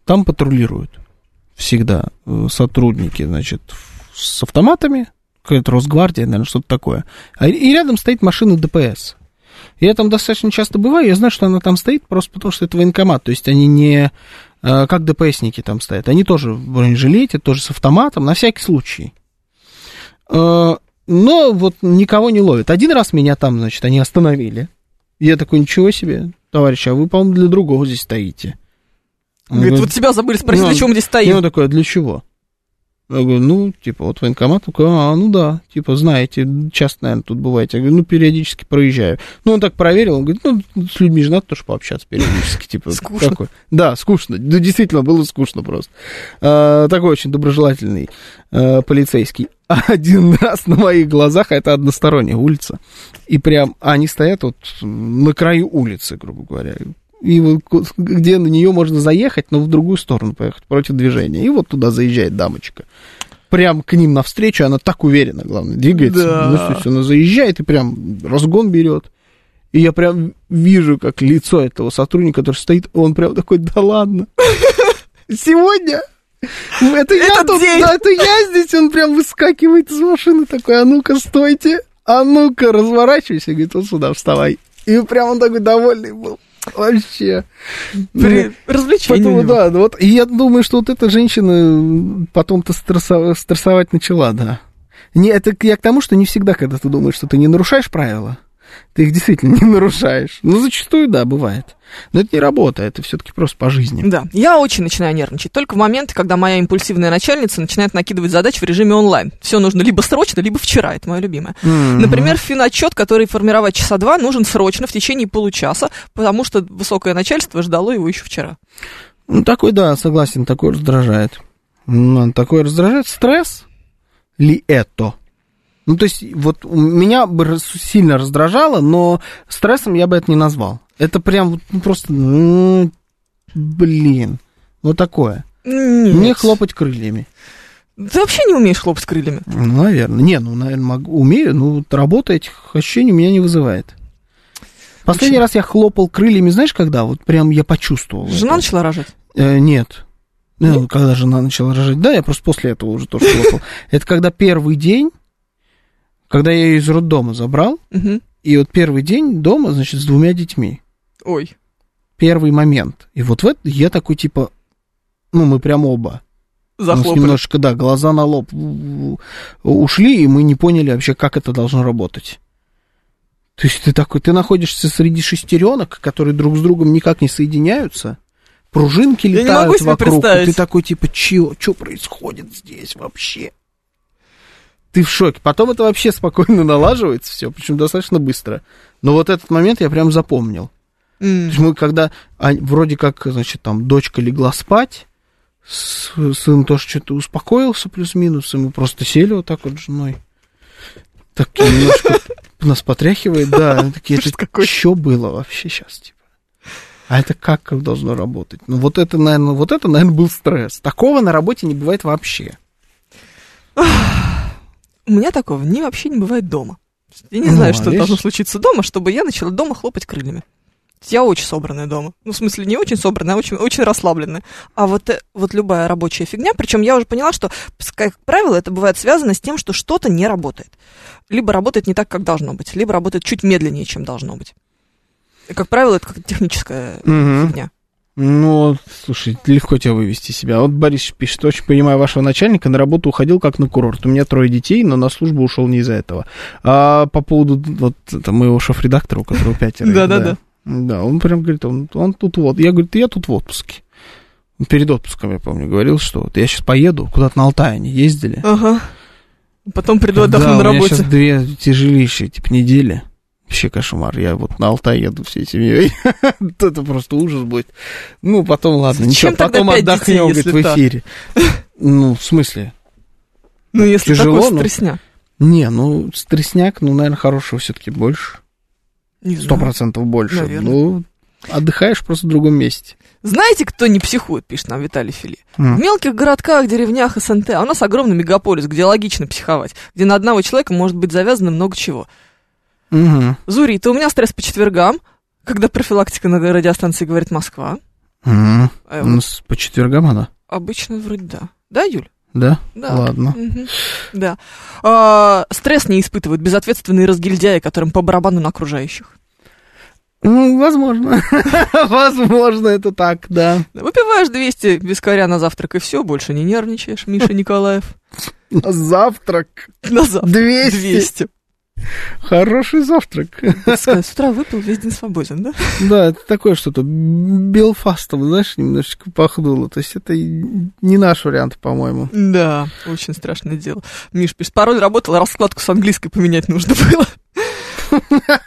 Там патрулируют всегда э, сотрудники, значит, с автоматами, какая-то Росгвардия, наверное, что-то такое. А, и рядом стоит машина ДПС. Я там достаточно часто бываю, я знаю, что она там стоит просто потому, что это военкомат. То есть они не э, как ДПСники там стоят. Они тоже в бронежилете, тоже с автоматом, на всякий случай. Э, Но вот никого не ловят. Один раз меня там, значит, они остановили. Я такой, ничего себе, товарищ, а вы, по-моему, для другого здесь стоите. Он Говорит, говорит, вот тебя забыли спросить, Ну, для чего мы здесь и стоим. он такой, а для чего? Я говорю, ну, типа, вот военкомат, такой, а, ну да, типа, знаете, часто, наверное, тут бываете. Я говорю, ну, периодически проезжаю. Ну, он так проверил, он говорит, ну, с людьми же надо тоже пообщаться периодически, типа. Скучно. Такой. Да, скучно, ну, действительно, было скучно просто. А, такой очень доброжелательный а, полицейский. Один раз на моих глазах, а это односторонняя улица, и прям они стоят вот на краю улицы, грубо говоря, и вот где на нее можно заехать, но в другую сторону поехать, против движения. И вот туда заезжает дамочка. Прям к ним навстречу, она так уверенно, главное, двигается. Да. Ну, то есть она заезжает и прям разгон берет. И я прям вижу, как лицо этого сотрудника, который стоит, он прям такой, да ладно. Сегодня это я Этот тут, день. да, это я здесь, он прям выскакивает из машины такой, а ну-ка, стойте, а ну-ка, разворачивайся, говорит, вот сюда, вставай. И прям он такой довольный был. Вообще. При- Ну, Развлечение Поэтому, да, ну вот, и я думаю, что вот эта женщина потом-то стрессо- стрессовать начала, да. Не, это я к тому, что не всегда, когда ты думаешь, что ты не нарушаешь правила, ты их действительно не нарушаешь. Ну, зачастую, да, бывает. Но это не работа, это все-таки просто по жизни. Да, я очень начинаю нервничать. Только в моменты, когда моя импульсивная начальница начинает накидывать задачи в режиме онлайн. Все нужно либо срочно, либо вчера. Это мое любимое. Мгм. Например, финотчет, который формировать часа два, нужен срочно, в течение получаса, потому что высокое начальство ждало его еще вчера. Ну, такой, да, согласен, такой раздражает. Ну, такой раздражает стресс ли это? Ну, то есть, вот меня бы сильно раздражало, но стрессом я бы это не назвал. Это прям ну, просто, ну, блин, вот такое. Нет. Не хлопать крыльями. Ты вообще не умеешь хлопать крыльями. Ну, наверное. Не, ну, наверное, могу, умею, но работа этих ощущений у меня не вызывает. Последний раз я хлопал крыльями, знаешь, когда? Вот прям я почувствовал. Жена это. начала рожать. Э, нет. Ну, когда жена начала рожать. Да, я просто после этого уже тоже хлопал. Это когда первый день, когда я ее из роддома забрал, Мгм. и вот первый день дома, значит, с двумя детьми. Ой. Первый момент. И вот в это я такой, типа, ну, мы прям оба. Захлопали. немножечко, да, глаза на лоб ушли, и мы не поняли вообще, как это должно работать. То есть ты такой, ты находишься среди шестеренок, которые друг с другом никак не соединяются. пружинки Я летают вокруг, и ты такой, типа, чё, что происходит здесь вообще? Ты в шоке. Потом это вообще спокойно налаживается все, причем достаточно быстро. Но вот этот момент я прям запомнил. То М. есть мы когда а, вроде как, значит, там дочка легла спать, сын тоже что-то успокоился плюс-минус, и мы просто сели вот так вот с женой. Так немножко нас потряхивает, да. Такие, что было вообще сейчас, типа? А это как должно работать? Ну, вот это, наверное, вот это, наверное, был стресс. Такого на работе не бывает вообще. У меня такого не, вообще не бывает дома. Я не Ну, знаю, а что видишь? должно случиться дома, чтобы я начала дома хлопать крыльями. Я очень собранная дома. Ну, в смысле, не очень собранная, а очень, очень расслабленная. А вот, э, вот любая рабочая фигня, причем я уже поняла, что, как правило, это бывает связано с тем, что что-то не работает. Либо работает не так, как должно быть, либо работает чуть медленнее, чем должно быть. И, как правило, это как техническая Мгм. фигня. Ну, слушай, легко тебя вывести себя. Вот Борис пишет, очень понимаю вашего начальника, на работу уходил как на курорт. У меня трое детей, но на службу ушел не из-за этого. А по поводу вот это моего шеф-редактора, у которого пятеро. Да-да-да. Да, он прям говорит, он, он тут вот. Я говорю, я тут в отпуске. Перед отпуском, я помню, говорил, что вот я сейчас поеду, куда-то на Алтай они ездили. Ага. Потом приду отдохну да, на у меня работе. сейчас две тяжелейшие, типа, недели. Вообще кошмар. Я вот на Алтай еду всей семьей. Это просто ужас будет. Ну, потом, ладно, ничего, потом отдохнем, говорит, в эфире. Ну, в смысле? Ну, если Тяжело, такой но- стресняк. Не, ну, стресняк, ну, наверное, хорошего все-таки больше. Сто процентов больше. Наверное. Ну, отдыхаешь просто в другом месте. Знаете, кто не психует, пишет нам Виталий Фили? М. В мелких городках, деревнях СНТ, а у нас огромный мегаполис, где логично психовать, где на одного человека может быть завязано много чего. Мгм. Зурит, у меня стресс по четвергам, когда профилактика на радиостанции говорит Москва. Мгм. А У нас по четвергам она, Обычно вроде да. Да, Юль? да? Да. Ладно. Мгм. Да. А, стресс не испытывают безответственные разгильдяи, которым по барабану на окружающих. Ну, возможно. Возможно, это так, да. Выпиваешь 200 вискаря на завтрак, и все, больше не нервничаешь, Миша Николаев. На завтрак На завтрак. 200. 200. Хороший завтрак. Сказать, С утра выпил, весь день свободен, да? Да, это такое что-то белфастом, знаешь, немножечко пахнуло. То есть это не наш вариант, по-моему. Да, очень страшное дело. Миш пишет, пароль работал, раскладку с английской поменять нужно было.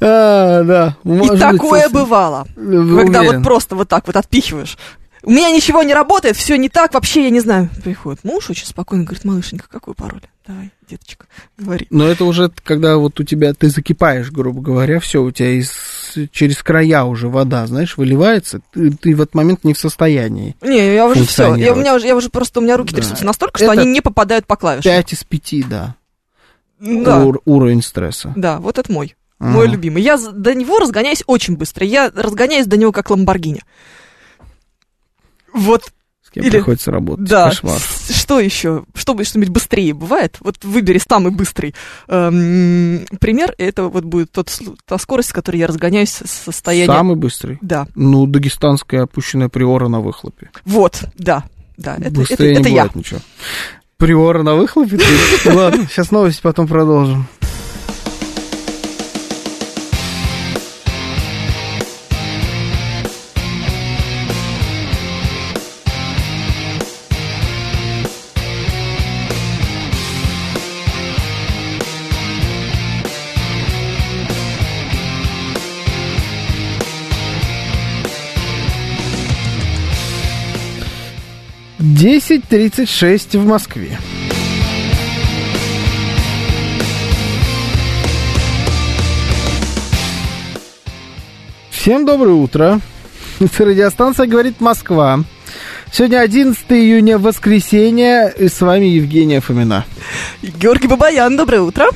А, да. И такое бывало. Когда вот просто вот так вот отпихиваешь. У меня ничего не работает, все не так, вообще я не знаю. Приходит муж очень спокойно, говорит, малышенька, какой пароль? Давай, деточка, говори. Но это уже когда вот у тебя, ты закипаешь, грубо говоря, все, у тебя из, через края уже вода, знаешь, выливается, ты, ты в этот момент не в состоянии. Не, я уже все, я, у меня уже, я уже просто, у меня руки Да. трясутся настолько, что Это они не попадают по клавишам. Пять из пяти, да, Да, ур- уровень стресса. да, вот это мой. Мой Ага. любимый. Я до него разгоняюсь очень быстро. Я разгоняюсь до него как Ламборгини. Вот, С кем Или- приходится работать. да. Кошмар. Что еще? Что что-нибудь быстрее бывает? Вот выбери самый быстрый эм, пример. и Это вот будет тот, та скорость, с которой я разгоняюсь с состояния... Самый быстрый. Да. Ну, дагестанская опущенная приора на выхлопе. Вот, да. Да, это, это, Быстрее это не я. бывает ничего. Приора на выхлопе? Ладно, сейчас новости, потом продолжим. Десять тридцать шесть в Москве. Всем доброе утро. Это радиостанция «Говорит Москва». Сегодня 11 июня, воскресенье, и с вами Евгения Фомина. Георгий Бабаян, доброе утро.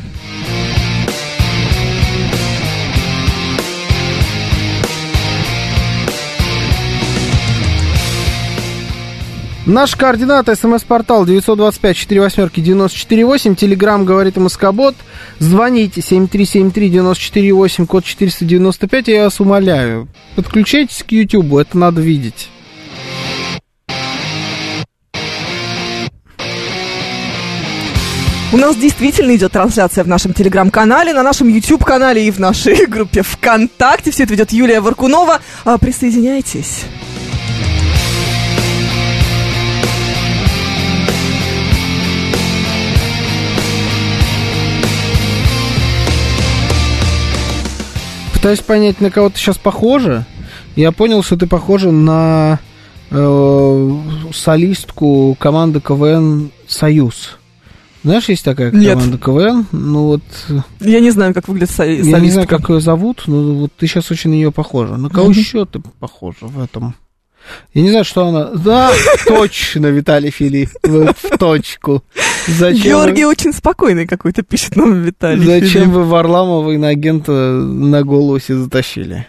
Наш координат, смс-портал 925-48-94-8, телеграмм говорит Москобот. Звоните 7373-94-8, код 495, я вас умоляю. Подключайтесь к Ютубу, это надо видеть. У нас действительно идет трансляция в нашем телеграм-канале, на нашем YouTube-канале и в нашей группе ВКонтакте. Все это ведет Юлия Варкунова. А, Присоединяйтесь. Пытаюсь понять, на кого ты сейчас похожа. Я понял, что ты похожа на э, солистку команды КВН «Союз». Знаешь, есть такая Нет. команда КВН? Ну вот, Я не знаю, как выглядит со- я не знаю, солистка. как ее зовут, но вот ты сейчас очень на нее похожа. На кого еще ты похожа в этом? Я не знаю, что она... Да, точно, Виталий Филипп, вы в точку. Зачем вы- Георгий очень спокойный какой-то пишет нам Виталий. Зачем Филипп. вы Варламова и на агента на голосе затащили?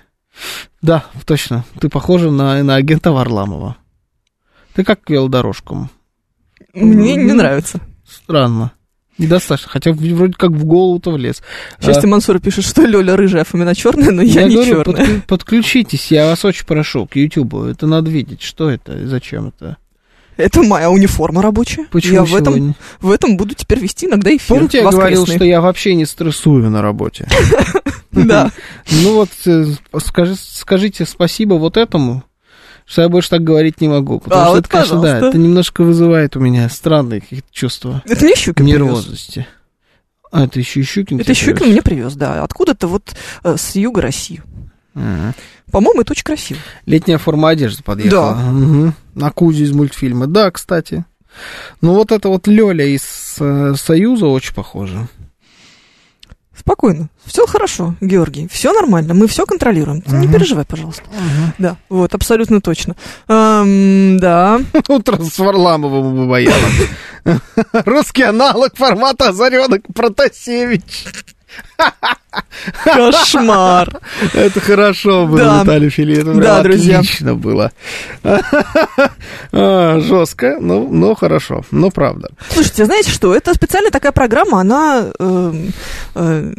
Да, точно. Ты похожа на, на агента Варламова. Ты как к велодорожкам. Мне не нравится. Странно. Недостаточно. Хотя вроде как в голову-то влез. Счастье Мансура пишет, что Лёля рыжая, а Фомина черная, но я, не говорю, черная. подклю- подключитесь, я вас очень прошу, к Ютубу. Это надо видеть, что это и зачем это. Это моя униформа рабочая. Почему я в этом, в этом буду теперь вести иногда эфир. Помните, я говорил, что я вообще не стрессую на работе? Да. Ну вот, э, скажи- скажите спасибо вот этому, что я больше так говорить не могу. Потому А, что вот, это, конечно, да, это немножко вызывает у меня странные какие-то чувства Это не Щукин привез. нервозности. А, это еще и Щукин Это Щукин привез? мне привез, да. Откуда-то вот э, с юга России. Ага. По-моему, это очень красиво. Летняя форма одежды подъехала. Да. Мгм. На Кузю из мультфильма. Да, кстати. Ну вот это вот Лёля из э, Союза очень похожа. Спокойно. Все хорошо, Георгий. Все нормально. Мы все контролируем. Ты Не переживай, пожалуйста. Да, вот, абсолютно точно. Эм, да. Утро с Варламовым и Бабаяном. Русский аналог формата Озаренок Протасевич. Кошмар. Это хорошо было, Да. Наталья Филипповна. Да, друзья. Отлично было. А, Жестко, но, но хорошо. Но правда. Слушайте, знаете что? Это специальная такая программа, она эм, э,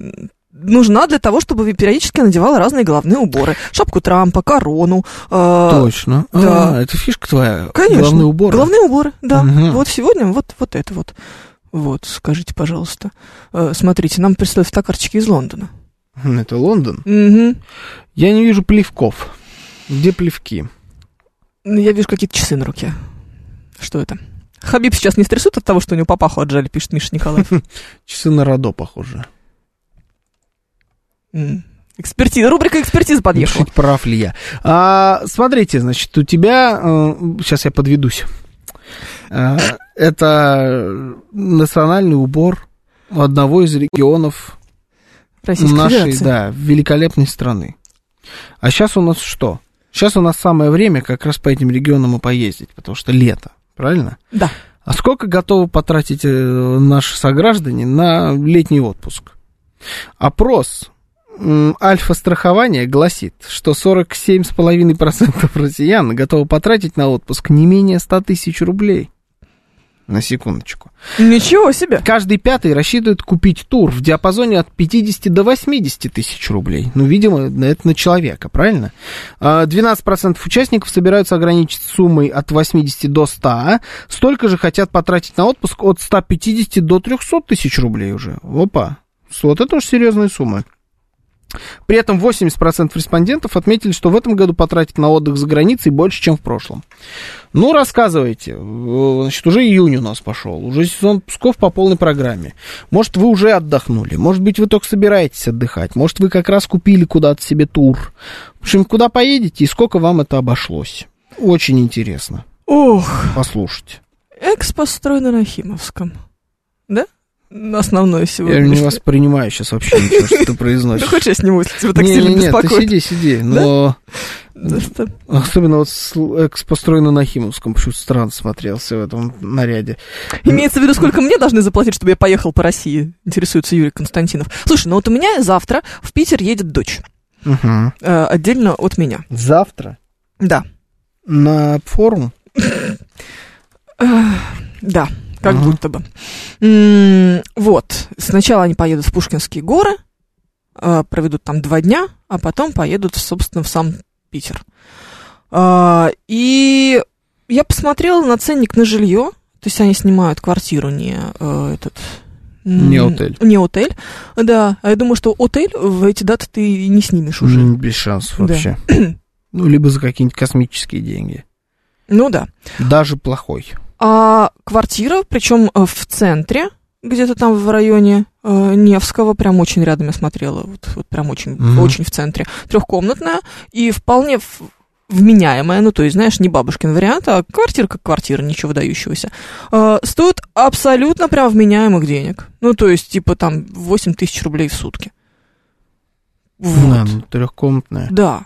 нужна для того, чтобы периодически надевала разные головные уборы. Шапку Трампа, корону. э, Точно. да. А, это фишка твоя. Конечно. Главный убор. Головные уборы, да. Мгм. Вот сегодня вот, вот это вот. Вот, скажите, пожалуйста. Э, смотрите, нам прислали фотокарточки из Лондона. Это Лондон. Мгм. Я не вижу плевков. Где плевки? Ну, Я вижу какие-то часы на руке. Что это? Хабиб сейчас не стрессует от того, что у него папаху отжали, пишет Миша Николаев. Часы на Родо, похоже. Экспертиза, рубрика экспертиза подъехала. Решить, прав ли я. А, смотрите, значит, у тебя... сейчас я подведусь. А, это национальный убор одного из регионов Российской нашей, Федерации. да, великолепной страны. А сейчас у нас что? Сейчас у нас самое время как раз по этим регионам и поездить, потому что лето, правильно? Да. А сколько готовы потратить э, наши сограждане на летний отпуск? Опрос м, Альфа-страхование гласит, что 47,5% россиян готовы потратить на отпуск не менее 100 тысяч рублей. На секундочку. Ничего себе. Каждый пятый рассчитывает купить тур в диапазоне от 50 до 80 тысяч рублей. Ну, видимо, это на человека, правильно? А, 12% участников собираются ограничить суммой от 80 до 100. Столько же хотят потратить на отпуск от 150 до 300 тысяч рублей уже. Опа. Вот это уж серьезные суммы. При этом 80% респондентов отметили, что в этом году потратить на отдых за границей больше, чем в прошлом. Ну, рассказывайте. Значит, уже июнь у нас пошел, уже сезон отпусков по полной программе. Может, вы уже отдохнули, может быть, вы только собираетесь отдыхать, может, вы как раз купили куда-то себе тур. В общем, куда поедете и сколько вам это обошлось? Очень интересно Ох, послушать. экспо построено на Химовском. Основное Я сегодня. не воспринимаю сейчас вообще ничего, что ты Да произносишь. хочешь, я сниму, если тебя так Не, сильно не, нет, ты беспокоит? сиди, сиди. Но Да особенно вот с- экс построено на Химовском, почему странно смотрелся в этом наряде. Имеется в виду, сколько мне должны заплатить, чтобы я поехал по России, интересуется Юрий Константинов. Слушай, ну вот у меня завтра в Питер едет дочь, Мгм. э, отдельно от меня. Завтра Да, на форум да, как Ага. будто бы. М, Вот, сначала они поедут в Пушкинские горы, э, проведут там два дня, а потом поедут, собственно, в сам Питер. А, И я посмотрела на ценник на жилье, то есть они снимают квартиру, не э, этот, Не отель. Не отель, да. А я думаю, что отель в эти даты ты не снимешь уже. Без шансов Да. вообще. Ну, либо за какие-нибудь космические деньги. Ну да. Даже плохой. А квартира, причем э, в центре, где-то там в районе э, Невского, прям очень рядом я смотрела, вот, вот прям очень, Мгм. очень в центре, трехкомнатная и вполне в- вменяемая, ну то есть, знаешь, не бабушкин вариант, а квартира как квартира, ничего выдающегося, э, стоит абсолютно прям вменяемых денег. Ну то есть, типа там 8 тысяч рублей в сутки. Вот. Да, ну, трехкомнатная. Да.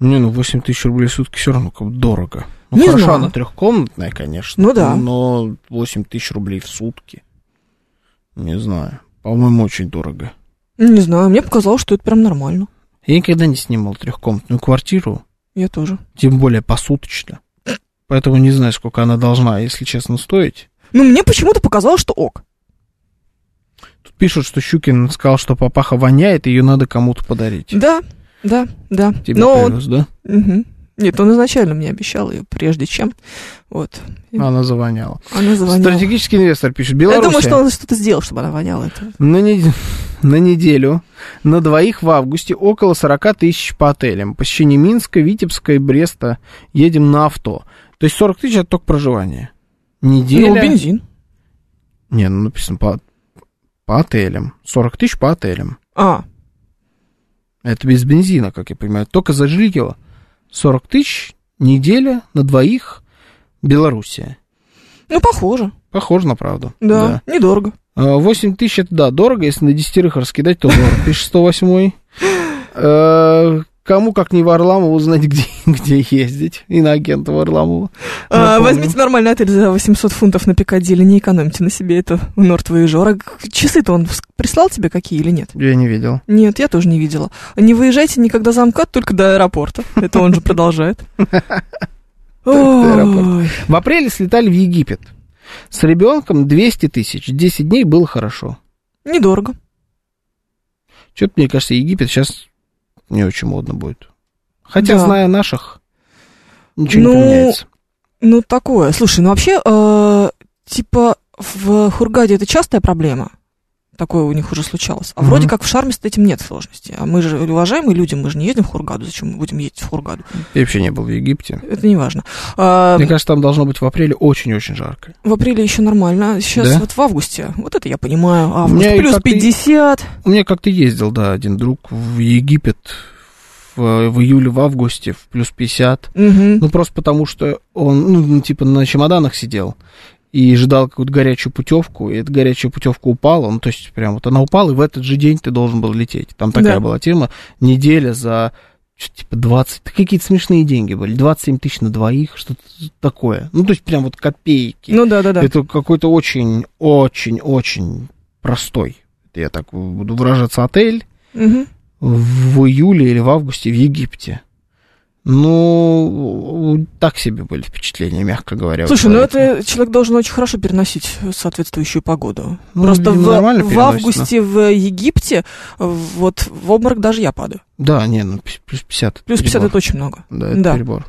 Не, ну 8 тысяч рублей в сутки все равно как дорого. Ну, Не хорошо, знаю. она трехкомнатная, конечно. Ну да. Но 8 тысяч рублей в сутки. Не знаю. По-моему, очень дорого. Не знаю, мне показалось, что это прям нормально. Я никогда не снимал трехкомнатную квартиру, Я тоже. тем более посуточно. Поэтому не знаю, сколько она должна, если честно, стоить. Ну, мне почему-то показалось, что ок. Тут пишут, что Щукин сказал, что папаха воняет, ее надо кому-то подарить. Да, да, да. Тебе Но привез, да? Мгм. Нет, он изначально мне обещал ее, прежде чем. Вот. Она завоняла. Она звонила. Стратегический инвестор пишет. Я Беларусь. думаю, что он что-то сделал, чтобы она воняла. Это. На, нед- на неделю на двоих в августе около 40 тысяч по отелям. Посещение Минска, Витебска и Бреста едем на авто. То есть 40 тысяч это только проживание. Неделя... Ну, бензин. Не, ну написано по, по отелям. 40 тысяч по отелям. А, Это без бензина, как я понимаю. Только за жилье. 40 тысяч, неделя на двоих, Белоруссия. ну, похоже. Похоже на правду. Да, недорого. А, 8 тысяч это да, дорого, если на десятерых раскидать, то дорого. Пишет 108 Э, Кому, как не Варламову, узнать, где, где ездить. И на агента Варламова. А, возьмите нормальный отель за 800 фунтов на Пикадилли, не экономьте на себе это в Норд-Воежор. А часы-то он прислал тебе какие или нет? Я не видел. Нет, я тоже не видела. Не выезжайте никогда за МКАД, только до аэропорта. Это он же продолжает. В апреле слетали в Египет. С ребенком 200 тысяч. 10 дней было хорошо. Недорого. Что-то, мне кажется, Египет сейчас не очень модно будет. Хотя, Да. зная наших, ничего Ну, не поменяется. Ну, такое. Слушай, ну вообще, э, типа, в Хургаде это частая проблема. Такое у них уже случалось. А Мгм. вроде как в Шарме с этим нет сложности. А мы же уважаемые люди, мы же не едем в Хургаду. Зачем мы будем ездить в Хургаду? Я вообще не был в Египте. Это не важно. А, Мне кажется, там должно быть в апреле очень-очень жарко. в апреле еще нормально. Сейчас Да? вот в августе. Вот это я понимаю. Август и плюс как-то и- 50. У меня как-то ездил, да, один друг в Египет в, в июле, в августе, в плюс 50. Мгм. Ну, просто потому что он, ну, типа, на чемоданах сидел и ждал какую-то горячую путевку, и эта горячая путевка упала, ну, то есть, прям вот она упала, и в этот же день ты должен был лететь. Там такая Да. была тема, неделя за, типа, 20, да какие-то смешные деньги были, 27 тысяч на двоих, что-то такое. Ну, то есть, прям вот копейки. Ну да, да, да. Это какой-то очень-очень-очень простой, это я так буду выражаться, отель Мгм. в июле или в августе в Египте. Ну, так себе были впечатления, мягко говоря. Слушай, ну это человек должен очень хорошо переносить соответствующую погоду. Ну, Просто видимо, в, в августе в Египте вот в обморок даже я падаю. Да, не, ну плюс 50. Плюс 50 перебор. это очень много. Да, это да. перебор.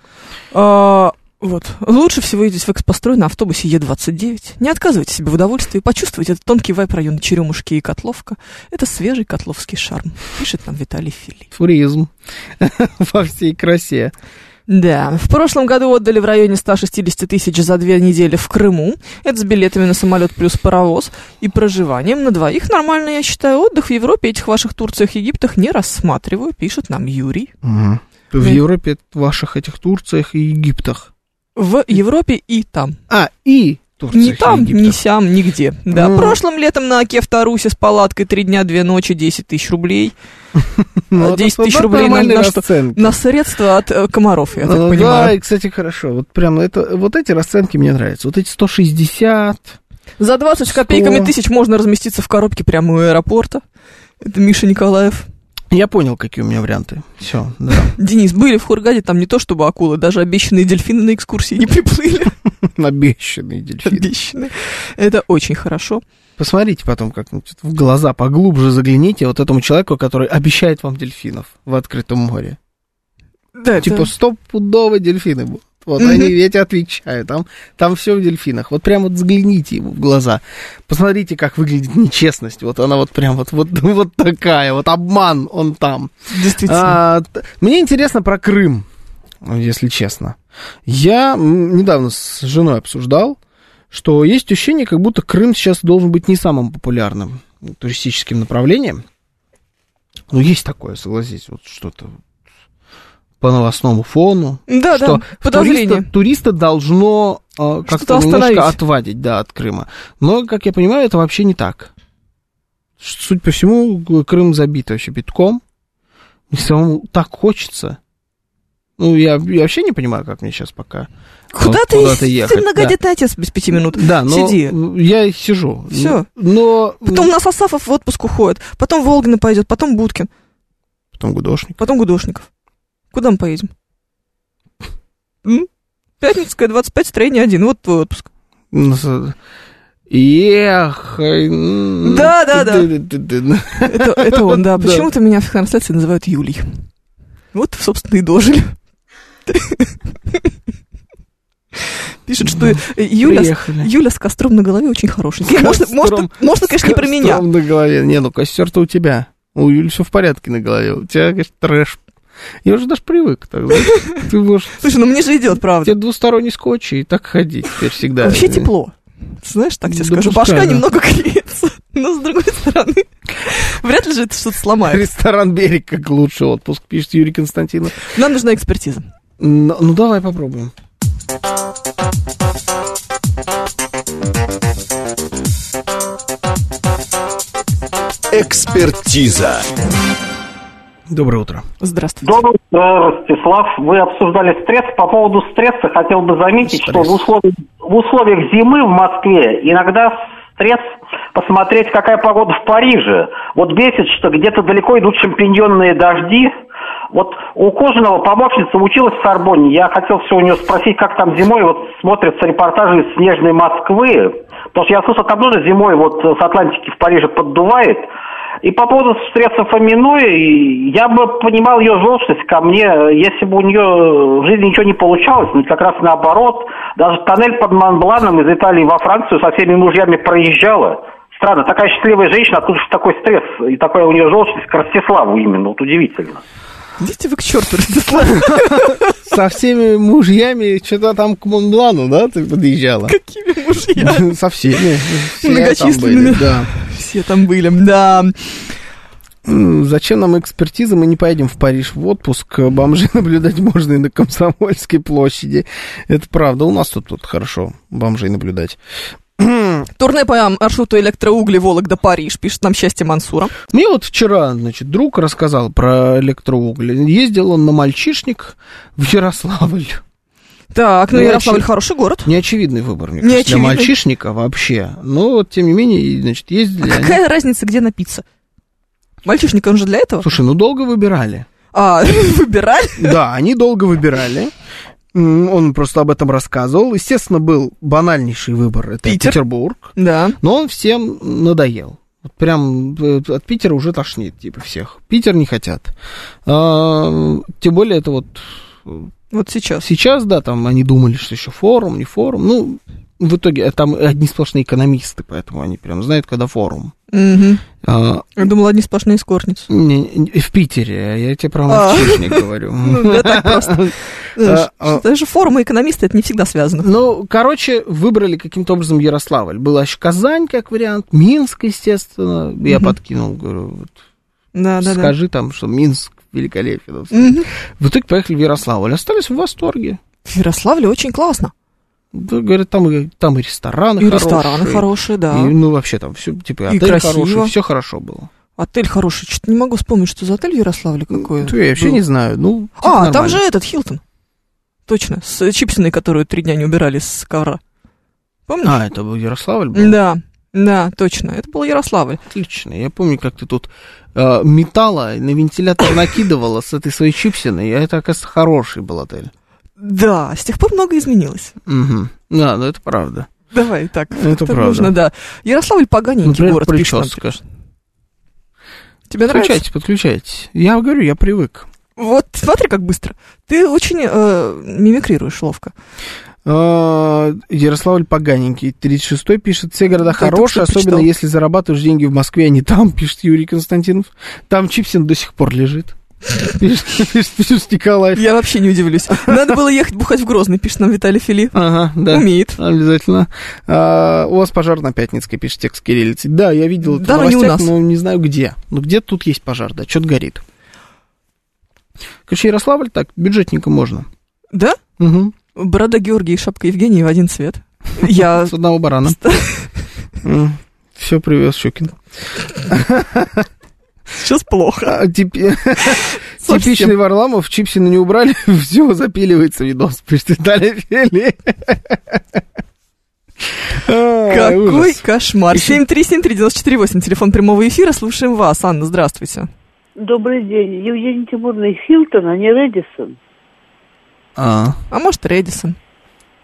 А, вот. Лучше всего ездить в экспострой на автобусе Е29. Не отказывайте себе в удовольствии, почувствуйте этот тонкий вайп района Черемушки и Котловка. Это свежий котловский шарм, пишет нам Виталий Филипп. Фуризм во всей красе. Да, в прошлом году отдали в районе 160 тысяч за две недели в Крыму. Это с билетами на самолет плюс паровоз и проживанием на двоих. Нормально, я считаю. Отдых в Европе этих ваших Турциях, Египтах не рассматриваю, пишет нам Юрий. Мгм. В Да. Европе, ваших этих Турциях и Египтах. В Европе и там. А, и Турциях и там, ни Египтах. сям, нигде. Да, Ну. прошлым летом на Оке в Тарусе с палаткой три дня, две ночи, 10 тысяч рублей. Ну, это 10 тысяч рублей на- на что? На средства от э, комаров, я так Ну, Да, понимаю. и, кстати, хорошо. Вот прям это, вот эти расценки мне нравятся. Вот эти 160. За 20 с Сто. копейками тысяч можно разместиться в коробке прямо у аэропорта. Это Миша Николаев. Я понял, какие у меня варианты. Все, да. Денис, были в Хургаде, там не то чтобы акулы, даже обещанные дельфины на экскурсии не приплыли. Обещанный дельфин. Обещанные. Это очень хорошо. Посмотрите потом как-нибудь в глаза поглубже загляните вот этому человеку, который обещает вам дельфинов в открытом море. Да, это- Типа стопудово дельфины будут. Вот они, я тебе отвечаю, там, там все в дельфинах. Вот прям вот взгляните ему в глаза. Посмотрите, как выглядит нечестность. Вот она вот прям вот, вот, вот такая, вот обман, он там. Действительно. А, мне интересно про Крым, если честно. Я недавно с женой обсуждал, что есть ощущение, как будто Крым сейчас должен быть не самым популярным туристическим направлением. Ну, есть такое, согласитесь, вот что-то по новостному фону. Да, что да, туриста, туриста должно э, как-то немножко отвадить, да, от Крыма. Но, как я понимаю, это вообще не так. Судя по всему, Крым забит вообще битком. И самому так хочется. Ну, я, я вообще не понимаю, как мне сейчас пока. Куда вот ты, куда-то ты ехать, многодетный отец без пяти минут? Да, но Сиди. я сижу. Всё. Но Потом у нас Асафов в отпуск уходит, потом Волгина пойдет, потом Будкин, потом гудошник. потом Гудошников. Куда мы поедем? Пятницкая, 25, строение 1. Вот твой отпуск. Нас- Ехай. Да, да, да. Это, это он, да. Почему-то меня в трансляции называют Юлей. Вот, собственно, и дожили. Пишет, что э, Юля, Приехали. Юля с костром на голове очень хорошенькая. С Можно, можно, можно, конечно, не про меня. Костром на голове. Не, ну костер-то у тебя. У Юли все в порядке на голове. У тебя, конечно, трэш. Я уже даже привык так. Ты можешь... Слушай, ну мне же идет, правда. Тебе двусторонний скотч и так ходить теперь всегда. Вообще тепло. Знаешь, так тебе скажу, башка да. немного греется. Но с другой стороны, вряд ли же это что-то сломает. Ресторан «Берег» как лучший отпуск, пишет Юрий Константинов. Нам нужна экспертиза. Ну, ну, давай попробуем. Экспертиза. Доброе утро. Здравствуйте. Добрый утро, Ростислав. Вы обсуждали стресс. По поводу стресса хотел бы заметить, Стресс. что в условиях, в условиях зимы в Москве иногда стресс посмотреть, какая погода в Париже. Вот бесит, что где-то далеко идут шампиньонные дожди. Вот у Кожаного помощница училась в Сорбонне. Я хотел все у нее спросить, как там зимой вот смотрятся репортажи из снежной Москвы. Потому что я слышал, там тоже зимой вот с Атлантики в Париже поддувает. И по поводу стресса Фоминой, я бы понимал ее жесткость ко мне, если бы у нее в жизни ничего не получалось, но как раз наоборот. Даже тоннель под Монбланом из Италии во Францию со всеми мужьями проезжала. Странно, такая счастливая женщина, откуда же такой стресс и такая у нее жесткость к Ростиславу именно, вот удивительно. Идите вы к черту. Со всеми мужьями что-то там к Монблану, да, ты подъезжала? Какими мужьями? Со всеми. Все там Многочисленными. были, да. Все там были, да. Зачем нам экспертиза? Мы не поедем в Париж в отпуск. Бомжи наблюдать можно и на Комсомольской площади. Это правда. У нас тут, тут хорошо бомжей наблюдать. Турне по маршруту электроугли Вологда-Париж, пишет нам счастье Мансура. Мне вот вчера, значит, друг рассказал про электроугли. Ездил он на мальчишник в Ярославль. Так, ну Ну, Ярославль очи- хороший город. Неочевидный выбор, мне кажется, для мальчишника вообще. Но вот, тем не менее, значит, ездили А они. какая разница, где напиться? Мальчишник, он же для этого? Слушай, ну долго выбирали. А, выбирали? Да, они долго выбирали. Он просто об этом рассказывал. Естественно, был банальнейший выбор. Это Питер. Петербург. Да. Но он всем надоел. Вот Прям э, от Питера уже тошнит, типа, всех. Питер не хотят. А, тем более, это вот э, Вот сейчас. сейчас, да, там они думали, что еще форум, не форум. Ну, в итоге э, там одни сплошные экономисты, поэтому они прям знают, когда форум. Мгм. А, Я думала, одни сплошные скорницы. в Питере, я тебе про А. мальчишник говорю. Ну, я так просто. А, а. Даже форумы экономисты это не всегда связано. Ну, короче, выбрали каким-то образом Ярославль. Была еще Казань как вариант, Минск, естественно. Я подкинул, говорю, вот, Да, да, да. скажи там, что Минск великолепен. В итоге поехали в Ярославль. Остались в восторге. В Ярославле очень классно. Да, Говорят, там, и- там и рестораны И хорошие. рестораны хорошие, да. И, ну, вообще там все, типа, И отель красиво. хороший, все хорошо было. Отель хороший. Что-то не могу вспомнить, что за отель в Ярославле какой. Ну, я вообще был. не знаю. Ну, типа, А, там нормально. же этот Хилтон. Точно, с Чипсиной, которую три дня не убирали с ковра. Помнишь? А, это был Ярославль был? Да, да, точно. Это был Ярославль. Отлично. Я помню, как ты тут э, металла на вентилятор накидывала с этой своей чипсиной. А это, оказывается, хороший был отель. Да, с тех пор много изменилось. Угу. Да, ну это правда. Давай, так. Это правда. нужно, да. Ярославль поганенький Например, город, пишет прическа. Тебе нравится? Подключайтесь. Я говорю, я привык. Вот, смотри, как быстро. Ты очень э, мимикрируешь ловко. А, Ярославль поганенький. 36-й пишет, все города только хорошие, особенно прочитал. если зарабатываешь деньги в Москве, а не там, пишет Юрий Константинов. Там Чипсин до сих пор лежит. Пишет, пишет, пишет Николаев. Я вообще не удивлюсь. Надо было ехать бухать в Грозный, пишет нам Виталий Фили. Ага, да. Умеет. Обязательно. А, у вас пожар на Пятницкой, пишет текст кириллицей. Да, я видел это Да, в но не у новостях, нас. но не знаю где. Ну, где тут есть пожар, да, что-то горит. Короче, Ярославль так, бюджетненько можно. Да? Угу. Борода Георгия и шапка Евгения в один цвет. Я... С одного барана. Все привез Щукин. Сейчас плохо. А. Типичный Варламов, Чипсина не убрали, все, запиливается видос, пишет Виталий Фили. Какой кошмар. 7373948, телефон прямого эфира. Слушаем вас. Анна, здравствуйте. Добрый день. Евгений Тимурный Хилтон, а не Редисон. А, А может, Редисон.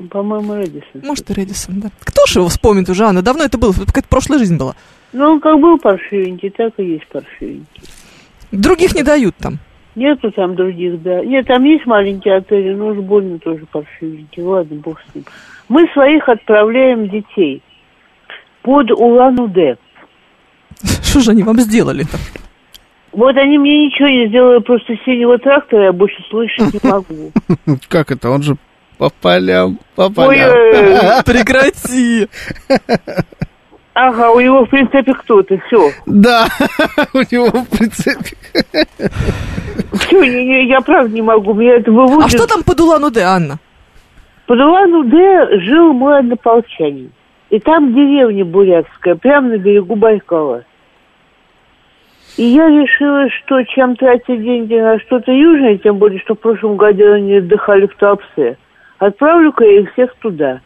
По-моему, Редисон. Может, и Редисон, да. Кто же его вспомнит уже, Анна? Давно это было, какая-то прошлая жизнь была. Ну, он как был паршивенький, так и есть паршивенький. Других не дают там. Нету там других, да. Нет, там есть маленькие отели, но уж больно тоже паршивенький. Ладно, бог с ним. Мы своих отправляем детей под Улан-Удэ. Что же они вам сделали-то? Вот они мне ничего не сделали, просто синего трактора я больше слышать не могу. как это, он же по полям, по полям. Прекрати. ага, у него в принципе кто-то, все. Да, у него в принципе. Все, я правда не могу, меня это выводит. А что там под Улан-Удэ, Анна? Под Улан-Удэ жил мой однополчанин. И там деревня бурятская, прямо на берегу Байкала. И я решила, что чем тратить деньги на что-то южное, тем более, что в прошлом году они отдыхали в Туапсе, отправлю-ка я их всех туда.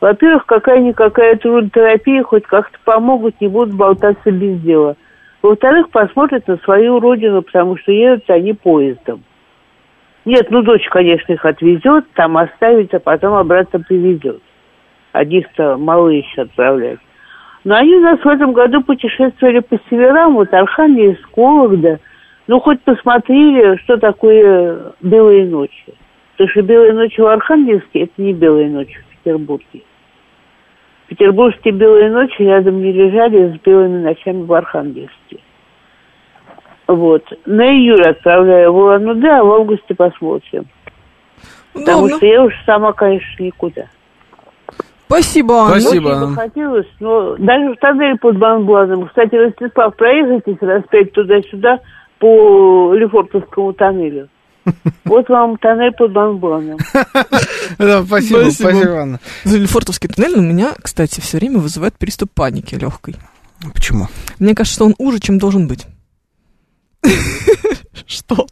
Во-первых, какая-никакая трудотерапия хоть как-то помогут, не будут болтаться без дела. Во-вторых, посмотрят на свою родину, потому что едут они поездом. Нет, ну дочь, конечно, их отвезет, там оставит, а потом обратно привезет. Одних-то мало еще отправлять. Но они у нас в этом году путешествовали по северам, вот Архангельск, Вологда. Ну, хоть посмотрели, что такое белые ночи. Потому что белые ночи в Архангельске – это не белые ночи в Петербурге. Петербургские белые ночи рядом не лежали с белыми ночами в Архангельске. Вот. На июль отправляю в Улан-Удэ, а в августе посмотрим. Потому Удобно. что я уж сама, конечно, никуда. Спасибо, Анна. Спасибо. Очень бы хотелось, но даже в тоннель под Банблазом. Кстати, Ростислав, проехайтесь раз пять туда-сюда по Лефортовскому тоннелю. Вот вам тоннель под Банблазом. Да, спасибо, Спасибо. спасибо, Анна. Лефортовский туннель у меня, кстати, все время вызывает приступ паники легкой. Почему? Мне кажется, что он уже, чем должен быть. Что?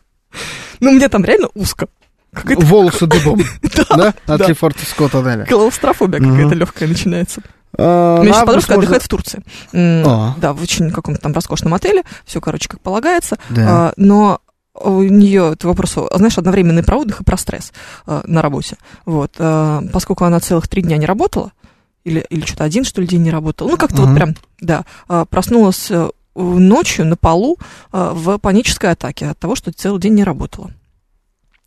Ну, мне там реально узко. Какая-то Волосы дыбом, да? От да. Лефортовского тоннеля. клаустрофобия какая-то легкая начинается. А, У меня сейчас подружка можно- отдыхает в Турции. А. Да, в очень каком-то там роскошном отеле. Все, короче, как полагается. Да. А, Но у нее это вопрос, знаешь, одновременный про отдых и про стресс а, на работе. Вот. а, Поскольку она целых три дня не работала, или, или что-то один, что ли, день не работала. Ну, как-то Мгм. вот прям, да. а, Проснулась э, ночью на полу а, в панической атаке от того, что целый день не работала.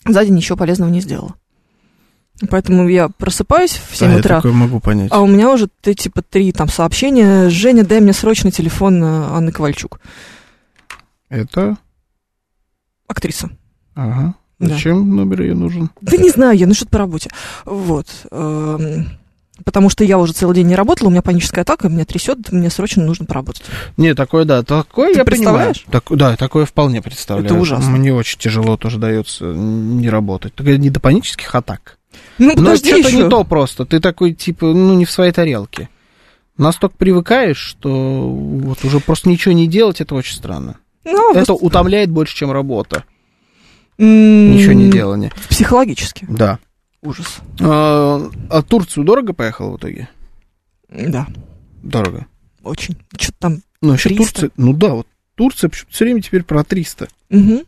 За день ничего полезного не сделала. Поэтому я просыпаюсь в 7 Да, я утра. такое могу понять. А у меня уже ты, типа три там сообщения. Женя, дай мне срочно телефон э, Анны Ковальчук, Это? Актриса. Ага. Да. Зачем номер ее нужен? Да не знаю я, ну что-то по работе. Вот. эм, Потому что я уже целый день не работала, у меня паническая атака, меня трясет, мне срочно нужно поработать. Не, такое, да, такое Ты я представляешь? понимаю. Так, да, такое вполне представляю. Это ужасно. Мне очень тяжело тоже дается не работать. Так не до панических атак. Ну, Но подожди что-то еще. не то просто. Ты такой, типа, ну, не в своей тарелке. Настолько привыкаешь, что вот уже просто ничего не делать, это очень странно. Ну, Это утомляет больше, чем работа. м, Ничего не делание. Психологически. Да. Ужас. А, а Турцию дорого поехал в итоге? Да, Дорого. очень. Что-то там... Ну, 300? Турция, ну да, вот Турция все время теперь про 300. Мгм.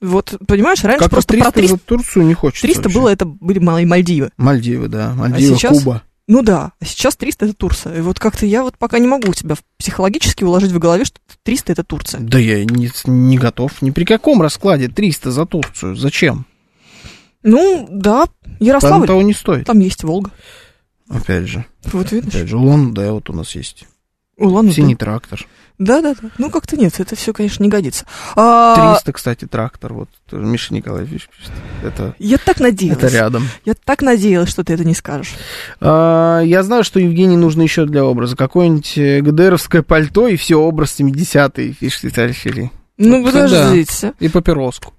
Вот, понимаешь, раньше Как просто 300 про 300, за Турцию не хочется 300 вообще. было, это были малые Мальдивы. Мальдивы, да. Мальдивы, сейчас? Куба. Ну да, а сейчас 300 это Турция. И вот как-то я вот пока не могу себя психологически уложить в голове, что 300 это Турция. Да я не, не готов. Ни при каком раскладе 300 за Турцию. Зачем? Ну, да, Там Ярославль, того не стоит. там есть Волга. Опять же. Вот видишь, Опять же, улан да, вот у нас есть. Улан-Удэ. Синий трактор. Да-да-да. Ну, как-то нет, это все, конечно, не годится. А, 300, кстати, трактор. Вот Миша Николаевич пишет. Это, Я так надеялась. это рядом. Я так надеялась, что ты это не скажешь. А, я знаю, что Евгений нужно еще для образа. Какое-нибудь э, ГДРовское пальто и все, образ 70-й, пишет Виталий Фили. Ну, Вот подождите. И папироску.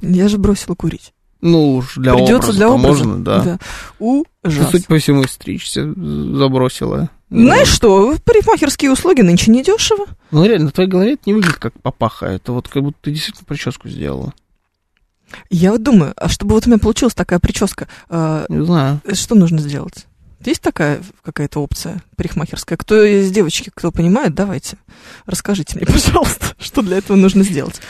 Я же бросила курить. Ну уж для Придется образа для образа. можно, да. Ты, Ужас. судя по всему, стричься забросила. Знаешь что, парикмахерские услуги нынче недешево. Ну, реально, на твоей голове это не выглядит как папаха. Это вот как будто ты действительно прическу сделала. Я вот думаю, а чтобы вот у меня получилась такая прическа, э, Не знаю. что нужно сделать? Есть такая какая-то опция парикмахерская? Кто из девочки, кто понимает, давайте. Расскажите мне, пожалуйста, что для этого нужно сделать.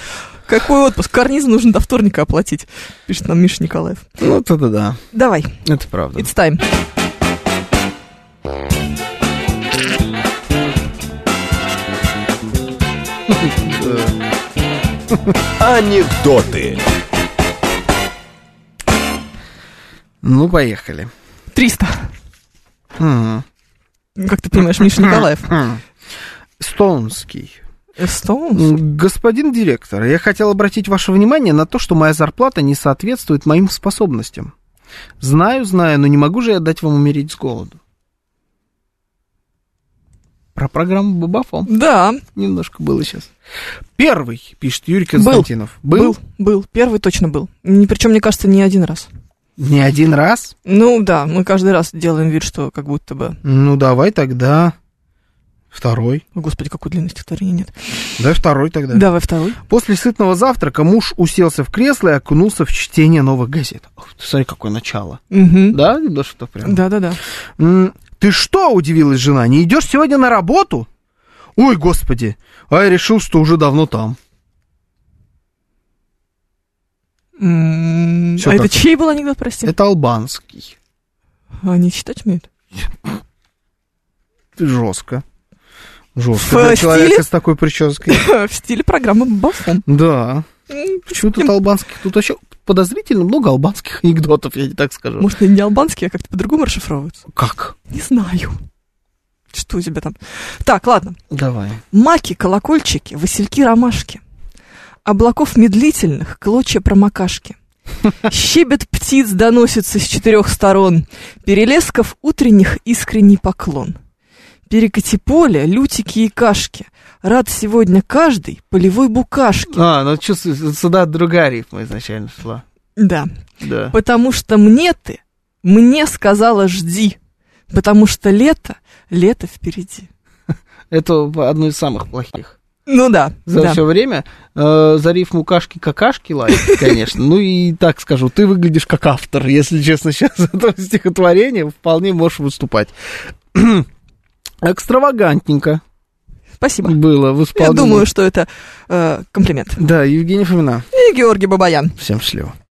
Какой отпуск? Карниз нужно до вторника оплатить, пишет нам Миша Николаев. Ну, это да. Давай, Это правда. it's time. Анекдоты. Ну, поехали. 300. Мгм. Как ты понимаешь, Миша Николаев. Стоунский. Стоунс? Господин директор, я хотел обратить ваше внимание на то, что моя зарплата не соответствует моим способностям. Знаю, знаю, но не могу же я дать вам умереть с голоду. Про программу Бабафон Да, немножко было сейчас. Первый, пишет Юрий Был. Константинов. был, был. Первый точно был. Причем, мне кажется, не один раз. Не один раз? Ну да, мы каждый раз делаем вид, что как будто бы... Ну, давай тогда второй. О, Господи, какой длинный стихотворения нет. Давай второй тогда. Давай второй. После сытного завтрака муж уселся в кресло и окунулся в чтение новых газет. Ох, ты смотри, какое начало. Угу. Да, немножко прям. Да-да-да. М, Ты что, удивилась жена, не идешь сегодня на работу? Ой, господи, а я решил, что уже давно там. М, Всё А это чей был анекдот, прости? Это албанский. Они читать умеют? Жестко. Жестко В для человека стиле? с такой прической. В стиле программы Бафон. Да. Почему тут албанских? Тут вообще подозрительно много албанских анекдотов, я не так скажу. Может, они не албанские, а как-то по-другому расшифровываются? Как? Не знаю. Что у тебя там? Так, ладно. Давай. Маки, колокольчики, васильки, ромашки. Облаков медлительных, клочья промокашки. Щебет птиц доносится с четырех сторон. Перелесков утренних искренний поклон. Перекати поле, лютики и кашки. Рад сегодня каждый полевой букашке. А, ну что, сюда другая рифма изначально шла. Да, Да. потому что мне ты, мне сказала жди. Потому что лето, лето впереди. Это одно из самых плохих. Ну да, за да. все время. Э, за рифму кашки-какашки лайк, конечно. Ну и так скажу, ты выглядишь как автор, если честно, сейчас этого стихотворения вполне можешь выступать. Экстравагантненько Спасибо. было в Я исполнении. думаю, что это э, комплимент. Да, Евгений Фомина. И Георгий Бабаян. Всем счастливо.